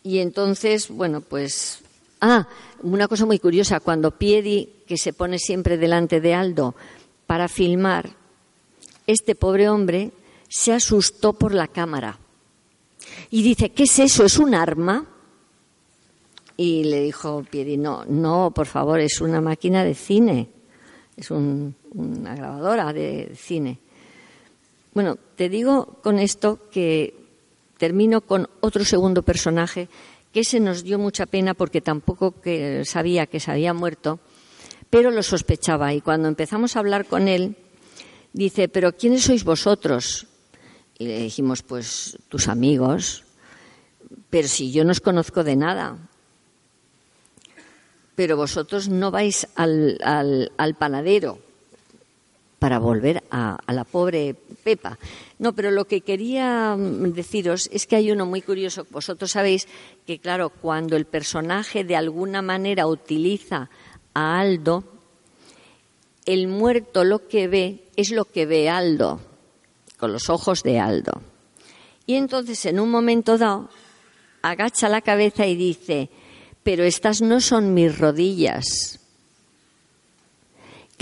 y entonces, bueno, pues. Ah, una cosa muy curiosa, cuando Piedi, que se pone siempre delante de Aldo para filmar, este pobre hombre se asustó por la cámara. Y dice, ¿qué es eso? ¿Es un arma? Y le dijo Piedi, no, no, por favor, es una máquina de cine, es una grabadora de cine. Bueno, te digo con esto que termino con otro segundo personaje que se nos dio mucha pena porque tampoco que sabía que se había muerto, pero lo sospechaba. Y cuando empezamos a hablar con él, dice, pero ¿quiénes sois vosotros? Y le dijimos, pues tus amigos, pero si yo no os conozco de nada. Pero vosotros no vais al, al panadero para volver a, la pobre Pepa. No, pero lo que quería mm, deciros es que hay uno muy curioso. Vosotros sabéis que, claro, cuando el personaje de alguna manera utiliza a Aldo, el muerto lo que ve es lo que ve Aldo, con los ojos de Aldo. Y entonces, en un momento dado, agacha la cabeza y dice, pero estas no son mis rodillas,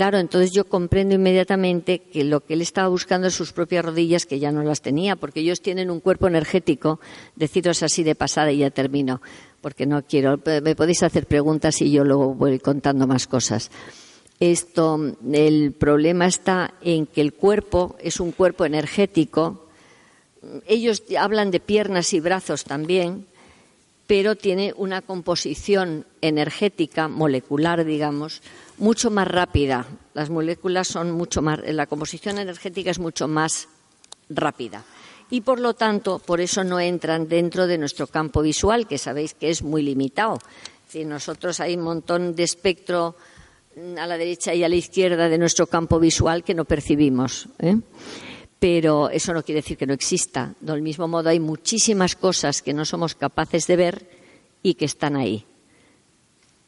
Claro, entonces yo comprendo inmediatamente que lo que él estaba buscando es sus propias rodillas, que ya no las tenía, porque ellos tienen un cuerpo energético. Deciros así de pasada y ya termino, porque no quiero. Me podéis hacer preguntas y yo luego voy contando más cosas. Esto, el problema está en que el cuerpo es un cuerpo energético. Ellos hablan de piernas y brazos también, pero tiene una composición energética, molecular, digamos, mucho más rápida. Las moléculas son mucho más, la composición energética es mucho más rápida. Y por lo tanto, por eso no entran dentro de nuestro campo visual, que sabéis que es muy limitado. Es nosotros hay un montón de espectro a la derecha y a la izquierda de nuestro campo visual que no percibimos. ¿eh? pero eso no quiere decir que no exista. Del mismo modo, hay muchísimas cosas que no somos capaces de ver y que están ahí.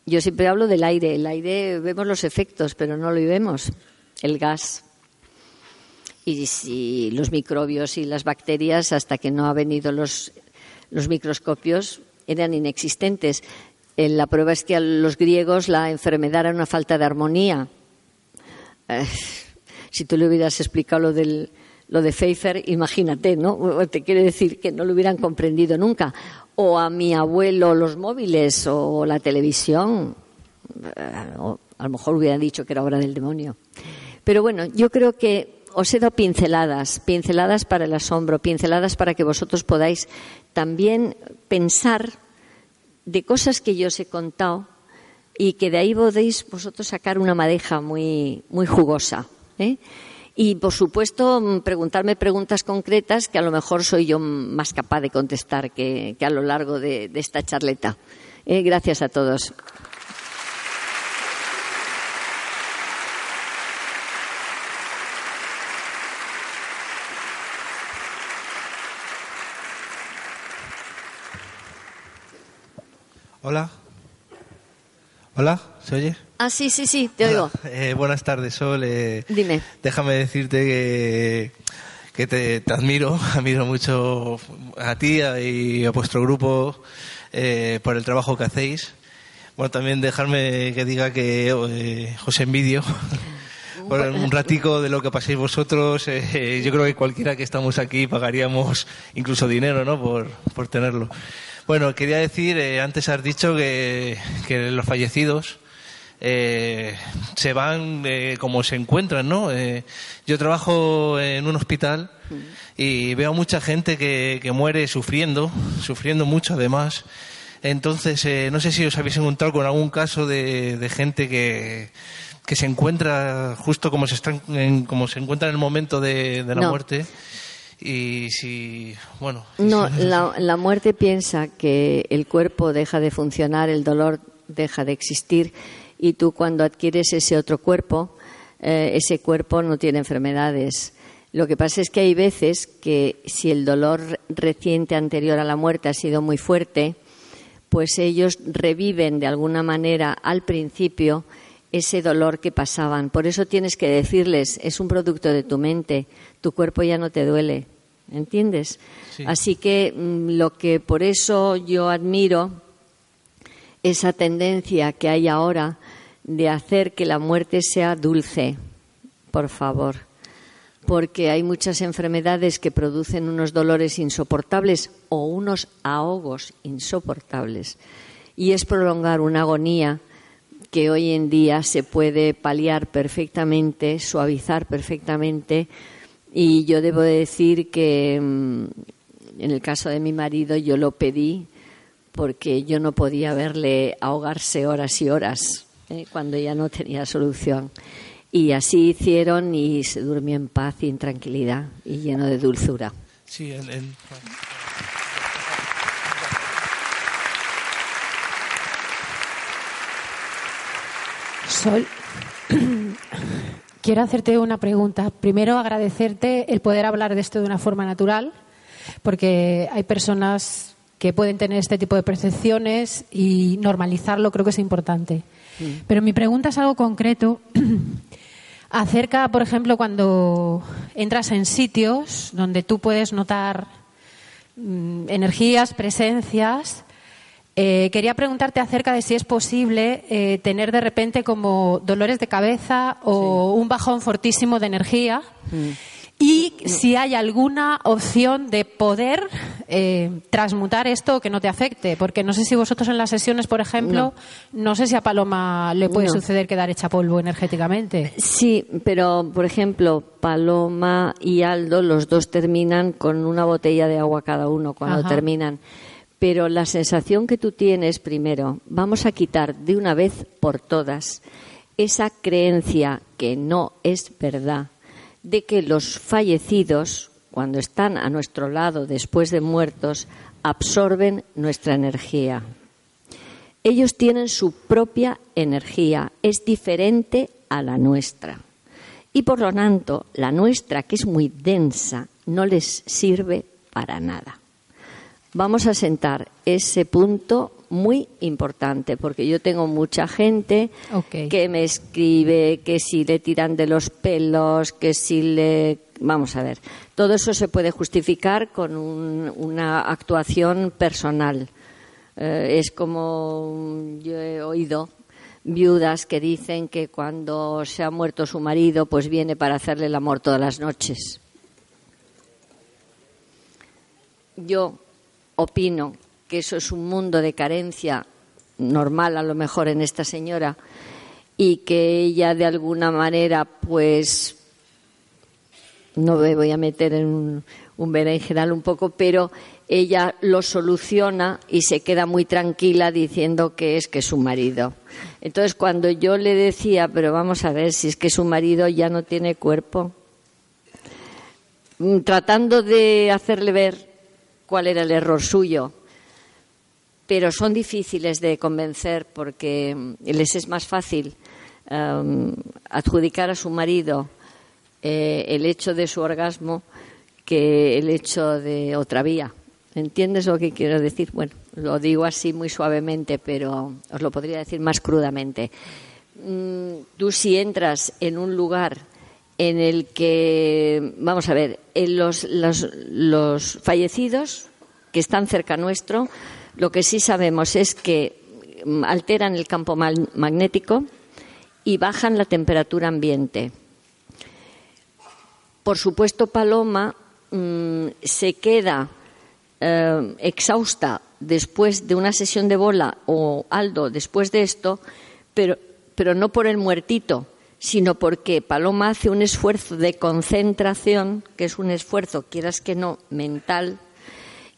Yo siempre hablo del aire. El aire vemos los efectos, pero no lo vemos. El gas. Y los microbios y las bacterias, hasta que no han venido los, los microscopios, eran inexistentes. Eh, la prueba es que a los griegos la enfermedad era una falta de armonía. Eh, si tú le hubieras explicado lo del, lo de Pfeiffer, imagínate, ¿no? Te quiere decir que no lo hubieran comprendido nunca. O a mi abuelo los móviles o la televisión. Eh, a lo mejor hubieran dicho que era obra del demonio. Pero bueno, yo creo que os he dado pinceladas, pinceladas para el asombro, pinceladas para que vosotros podáis también pensar de cosas que yo os he contado y que de ahí podéis vosotros sacar una madeja muy, muy jugosa. ¿eh? Y, por supuesto, mm, preguntarme preguntas concretas que a lo mejor soy yo más capaz de contestar que, a lo largo de, esta charleta. ¿eh? gracias a todos. Hola. Hola, ¿se oye? Ah, sí, sí, sí, te oigo. Eh, buenas tardes, Sol. Eh, Dime. Déjame decirte que, que te, admiro, admiro mucho a ti y a vuestro grupo eh, por el trabajo que hacéis. Bueno, también dejarme que diga que os envidio por un ratico de lo que paséis vosotros. yo creo que cualquiera que estamos aquí pagaríamos incluso dinero, ¿no? Por, por tenerlo. Bueno, quería decir, eh, antes has dicho que, los fallecidos eh, se van eh, como se encuentran, ¿no? yo trabajo en un hospital y veo mucha gente que, muere sufriendo, sufriendo mucho además. Entonces, no sé si os habéis encontrado con algún caso de, gente que, que se encuentra justo como se, están como se encuentra en el momento de, la muerte y si, bueno. No, la, la, muerte piensa que el cuerpo deja de funcionar, el dolor deja de existir y tú cuando adquieres ese otro cuerpo, eh, ese cuerpo no tiene enfermedades. Lo que pasa es que hay veces que si el dolor reciente anterior a la muerte ha sido muy fuerte, pues ellos reviven de alguna manera al principio ese dolor que pasaban. Por eso tienes que decirles, es un producto de tu mente, tu cuerpo ya no te duele, ¿entiendes? Así que mm, lo que por eso yo admiro esa tendencia que hay ahora de hacer que la muerte sea dulce, por favor, porque hay muchas enfermedades que producen unos dolores insoportables o unos ahogos insoportables. Y es prolongar una agonía que hoy en día se puede paliar perfectamente, suavizar perfectamente. Y yo debo decir que mm, en el caso de mi marido yo lo pedí porque yo no podía verle ahogarse horas y horas ¿eh? cuando ya no tenía solución. Y así hicieron y se durmió en paz y en tranquilidad y lleno de dulzura. Sí, Sol, quiero hacerte una pregunta. Primero, agradecerte el poder hablar de esto de una forma natural, porque hay personas que pueden tener este tipo de percepciones y normalizarlo creo que es importante. Pero mi pregunta es algo concreto acerca, por ejemplo, cuando entras en sitios donde tú puedes notar mm, energías, presencias, eh, quería preguntarte acerca de si es posible eh, tener de repente como dolores de cabeza o un bajón fortísimo de energía mm. Y si hay alguna opción de poder eh, transmutar esto que no te afecte. Porque no sé si vosotros en las sesiones, por ejemplo, no, sé si a Paloma le puede suceder quedar hecha polvo energéticamente. Sí, pero por ejemplo, Paloma y Aldo, los dos terminan con una botella de agua cada uno cuando terminan pero la sensación que tú tienes primero, vamos a quitar de una vez por todas esa creencia que no es verdad de que los fallecidos, cuando están a nuestro lado después de muertos, absorben nuestra energía. Ellos tienen su propia energía, es diferente a la nuestra. Y por lo tanto, la nuestra, que es muy densa, no les sirve para nada vamos a sentar ese punto muy importante, porque yo tengo mucha gente que me escribe que si le tiran de los pelos, que si le... Vamos a ver, todo eso se puede justificar con una actuación personal. Eh, es como yo he oído viudas que dicen que cuando se ha muerto su marido, pues viene para hacerle el amor todas las noches. Yo opino que eso es un mundo de carencia normal a lo mejor en esta señora y que ella de alguna manera pues no me voy a meter en un, un berenjenal un poco, pero ella lo soluciona y se queda muy tranquila diciendo que es que su marido. Entonces, cuando yo le decía, pero vamos a ver si es que su marido ya no tiene cuerpo, mm, tratando de hacerle ver cuál era el error suyo, pero son difíciles de convencer porque les es más fácil um, adjudicar a su marido eh, el hecho de su orgasmo que el hecho de otra vía. ¿Entiendes lo que quiero decir? Bueno, lo digo así muy suavemente, pero os lo podría decir más crudamente. Mm, tú si entras en un lugar en el que, vamos a ver, en los, los, los fallecidos que están cerca nuestro, lo que sí sabemos es que mm, alteran el campo magnético y bajan la temperatura ambiente. Por supuesto, Paloma mm, se queda eh, exhausta después de una sesión de bola o Aldo después de esto, pero, pero no por el muertito, sino porque Paloma hace un esfuerzo de concentración, que es un esfuerzo, quieras que no, mental,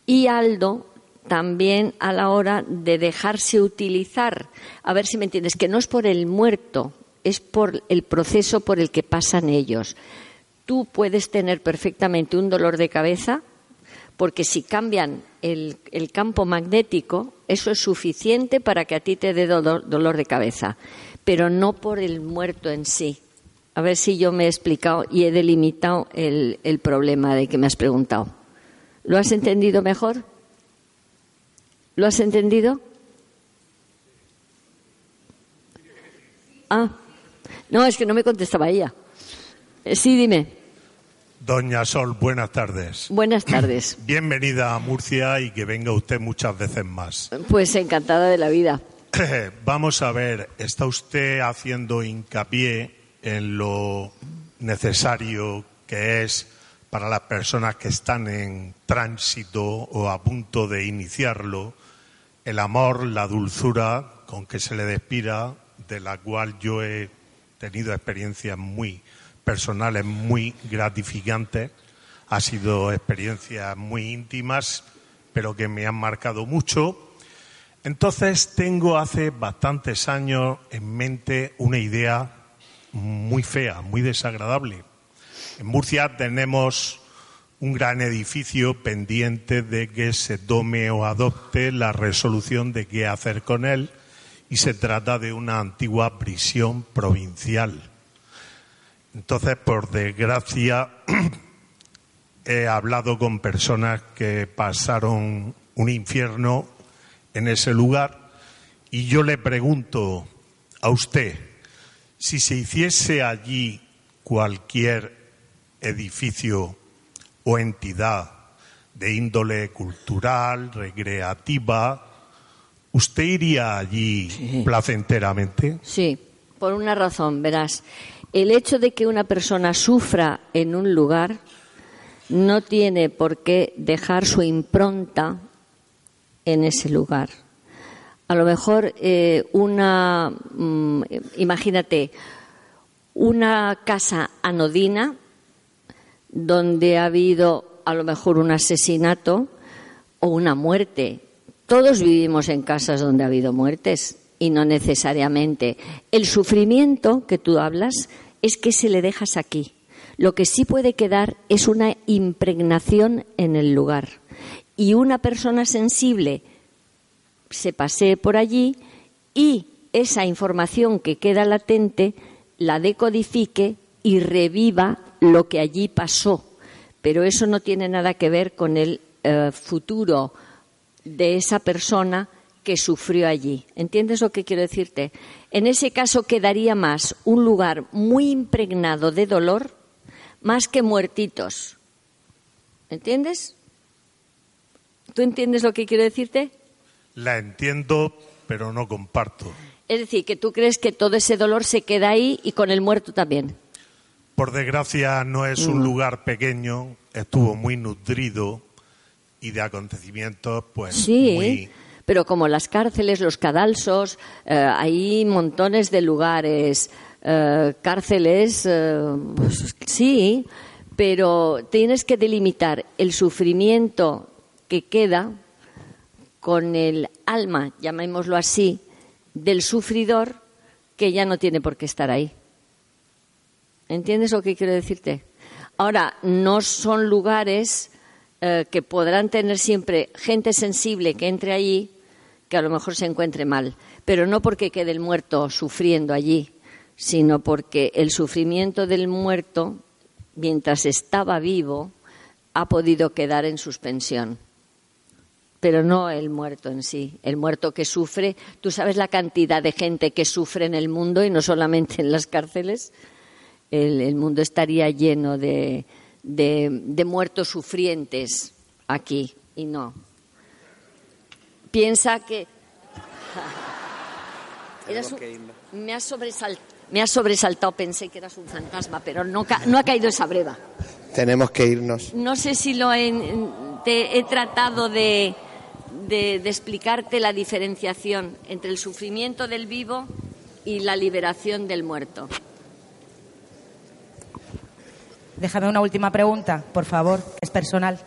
y Aldo también a la hora de dejarse utilizar. A ver si me entiendes, que no es por el muerto, es por el proceso por el que pasan ellos. Tú puedes tener perfectamente un dolor de cabeza porque si cambian el, campo magnético, eso es suficiente para que a ti te dé dolor, de cabeza, pero no por el muerto en sí. A ver si yo me he explicado y he delimitado el, problema de que me has preguntado. ¿Lo has entendido mejor? ¿Lo has entendido? Ah, no, es que no me contestaba ella. Eh, sí, dime. Doña Sol, buenas tardes. Buenas tardes. Bienvenida a Murcia y que venga usted muchas veces más. Pues encantada de la vida. Vamos a ver, está usted haciendo hincapié en lo necesario que es para las personas que están en tránsito o a punto de iniciarlo, el amor, la dulzura con que se le despira, de la cual yo he tenido experiencias muy personales muy gratificantes. Ha sido experiencias muy íntimas, pero que me han marcado mucho. Entonces tengo hace bastantes años en mente una idea muy fea, muy desagradable. En Murcia tenemos un gran edificio pendiente de que se tome o adopte la resolución de qué hacer con él y se trata de una antigua prisión provincial. Entonces, por desgracia, he hablado con personas que pasaron un infierno en ese lugar y yo le pregunto a usted si se hiciese allí cualquier edificio o entidad de índole cultural, recreativa, ¿usted iría allí placenteramente? Sí, por una razón, verás el hecho de que una persona sufra en un lugar no tiene por qué dejar su impronta en ese lugar. A lo mejor eh, una, mm, imagínate, una casa anodina donde ha habido a lo mejor un asesinato o una muerte. Todos vivimos en casas donde ha habido muertes y no necesariamente. El sufrimiento que tú hablas es que se le dejas aquí. Lo que sí puede quedar es una impregnación en el lugar. Y una persona sensible se pasee por allí y esa información que queda latente la decodifique y reviva lo que allí pasó. Pero eso no tiene nada que ver con el eh, futuro de esa persona que sufrió allí. ¿Entiendes lo que quiero decirte? En ese caso quedaría más un lugar muy impregnado de dolor más que muertitos. ¿Entiendes? ¿Tú entiendes lo que quiero decirte? La entiendo, pero no comparto. Es decir, que tú crees que todo ese dolor se queda ahí y con el muerto también. Por desgracia no es un lugar pequeño, estuvo muy nutrido y de acontecimientos pues sí, Pero como las cárceles, los cadalsos, eh, hay montones de lugares, eh, cárceles, eh, pues, sí, pero tienes que delimitar el sufrimiento que queda con el alma, llamémoslo así, del sufridor que ya no tiene por qué estar ahí. ¿Entiendes lo que quiero decirte? Ahora, no son lugares eh, que podrán tener siempre gente sensible que entre allí, que a lo mejor se encuentre mal, pero no porque quede el muerto sufriendo allí, sino porque el sufrimiento del muerto, mientras estaba vivo, ha podido quedar en suspensión pero no el muerto en sí. El muerto que sufre, tú sabes la cantidad de gente que sufre en el mundo y no solamente en las cárceles. El, mundo estaría lleno de, de, muertos sufrientes aquí y no. Piensa que. me, has me ha sobresaltado, pensé que eras un fantasma, pero no, no ha caído esa breva. Tenemos que irnos. No sé si lo te he tratado de, de, explicarte la diferenciación entre el sufrimiento del vivo y la liberación del muerto. Déjame una última pregunta, por favor, es personal.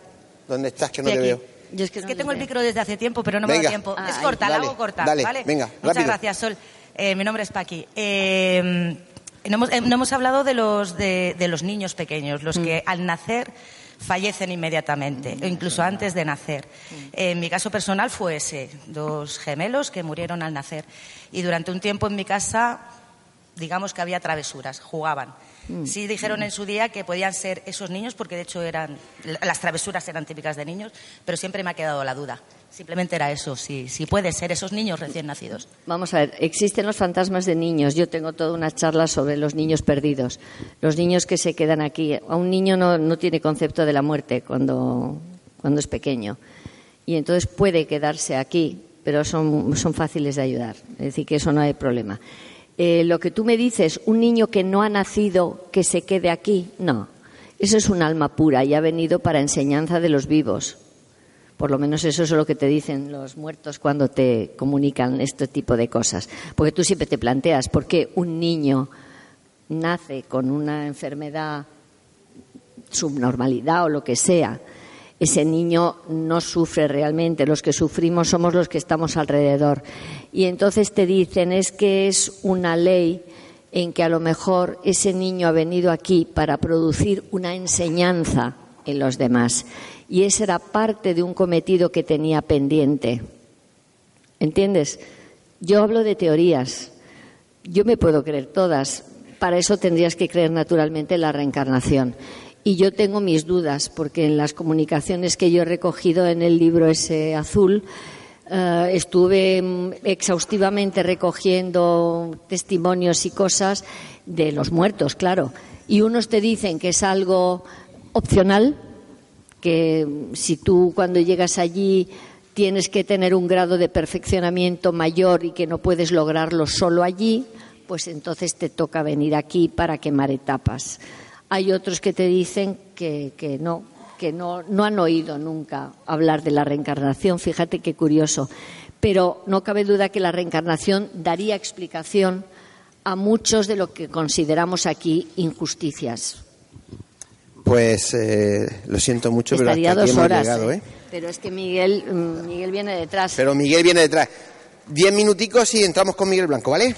¿Dónde estás? Que no te veo. es que, tengo el micro desde hace tiempo, pero no me da tiempo. es corta, la hago corta. ¿vale? venga, Muchas gracias, Sol. Eh, mi nombre es Paqui. Eh, no, hemos, eh, no, hemos, hablado de los, de, los niños pequeños, los mm. que al nacer fallecen inmediatamente, o incluso antes de nacer. En mi caso personal fue ese, dos gemelos que murieron al nacer. Y durante un tiempo en mi casa, digamos que había travesuras, jugaban. Mm. Sí dijeron en su día que podían ser esos niños, porque de hecho eran, las travesuras eran típicas de niños, pero siempre me ha quedado la duda. Simplemente era eso, si, si puede ser esos niños recién nacidos. Vamos a ver, existen los fantasmas de niños. Yo tengo toda una charla sobre los niños perdidos. Los niños que se quedan aquí. A un niño no, no tiene concepto de la muerte cuando, cuando es pequeño. Y entonces puede quedarse aquí, pero son, son fáciles de ayudar. Es decir, que eso no hay problema. Eh, lo que tú me dices, un niño que no ha nacido, que se quede aquí, no. Eso es un alma pura y ha venido para enseñanza de los vivos. Por lo menos eso es lo que te dicen los muertos cuando te comunican este tipo de cosas. Porque tú siempre te planteas por qué un niño nace con una enfermedad, subnormalidad o lo que sea. Ese niño no sufre realmente, los que sufrimos somos los que estamos alrededor. Y entonces te dicen es que es una ley en que a lo mejor ese niño ha venido aquí para producir una enseñanza en los demás y esa era parte de un cometido que tenía pendiente. ¿Entiendes? Yo hablo de teorías. Yo me puedo creer todas. Para eso tendrías que creer naturalmente en la reencarnación. Y yo tengo mis dudas, porque en las comunicaciones que yo he recogido en el libro ese azul, eh, estuve mm, exhaustivamente recogiendo testimonios y cosas de los muertos, claro. Y unos te dicen que es algo opcional, que si tú cuando llegas allí tienes que tener un grado de perfeccionamiento mayor y que no puedes lograrlo solo allí, pues entonces te toca venir aquí para quemar etapas. Hay otros que te dicen que, que no, que no, no han oído nunca hablar de la reencarnación. Fíjate qué curioso. Pero no cabe duda que la reencarnación daría explicación a muchos de lo que consideramos aquí injusticias. Pues eh, lo siento mucho, pero hasta aquí hemos llegado, ¿eh? ¿eh? Pero es que Miguel, mm, Miguel viene detrás. Pero Miguel viene detrás. Diez minuticos y entramos con Miguel Blanco, ¿vale?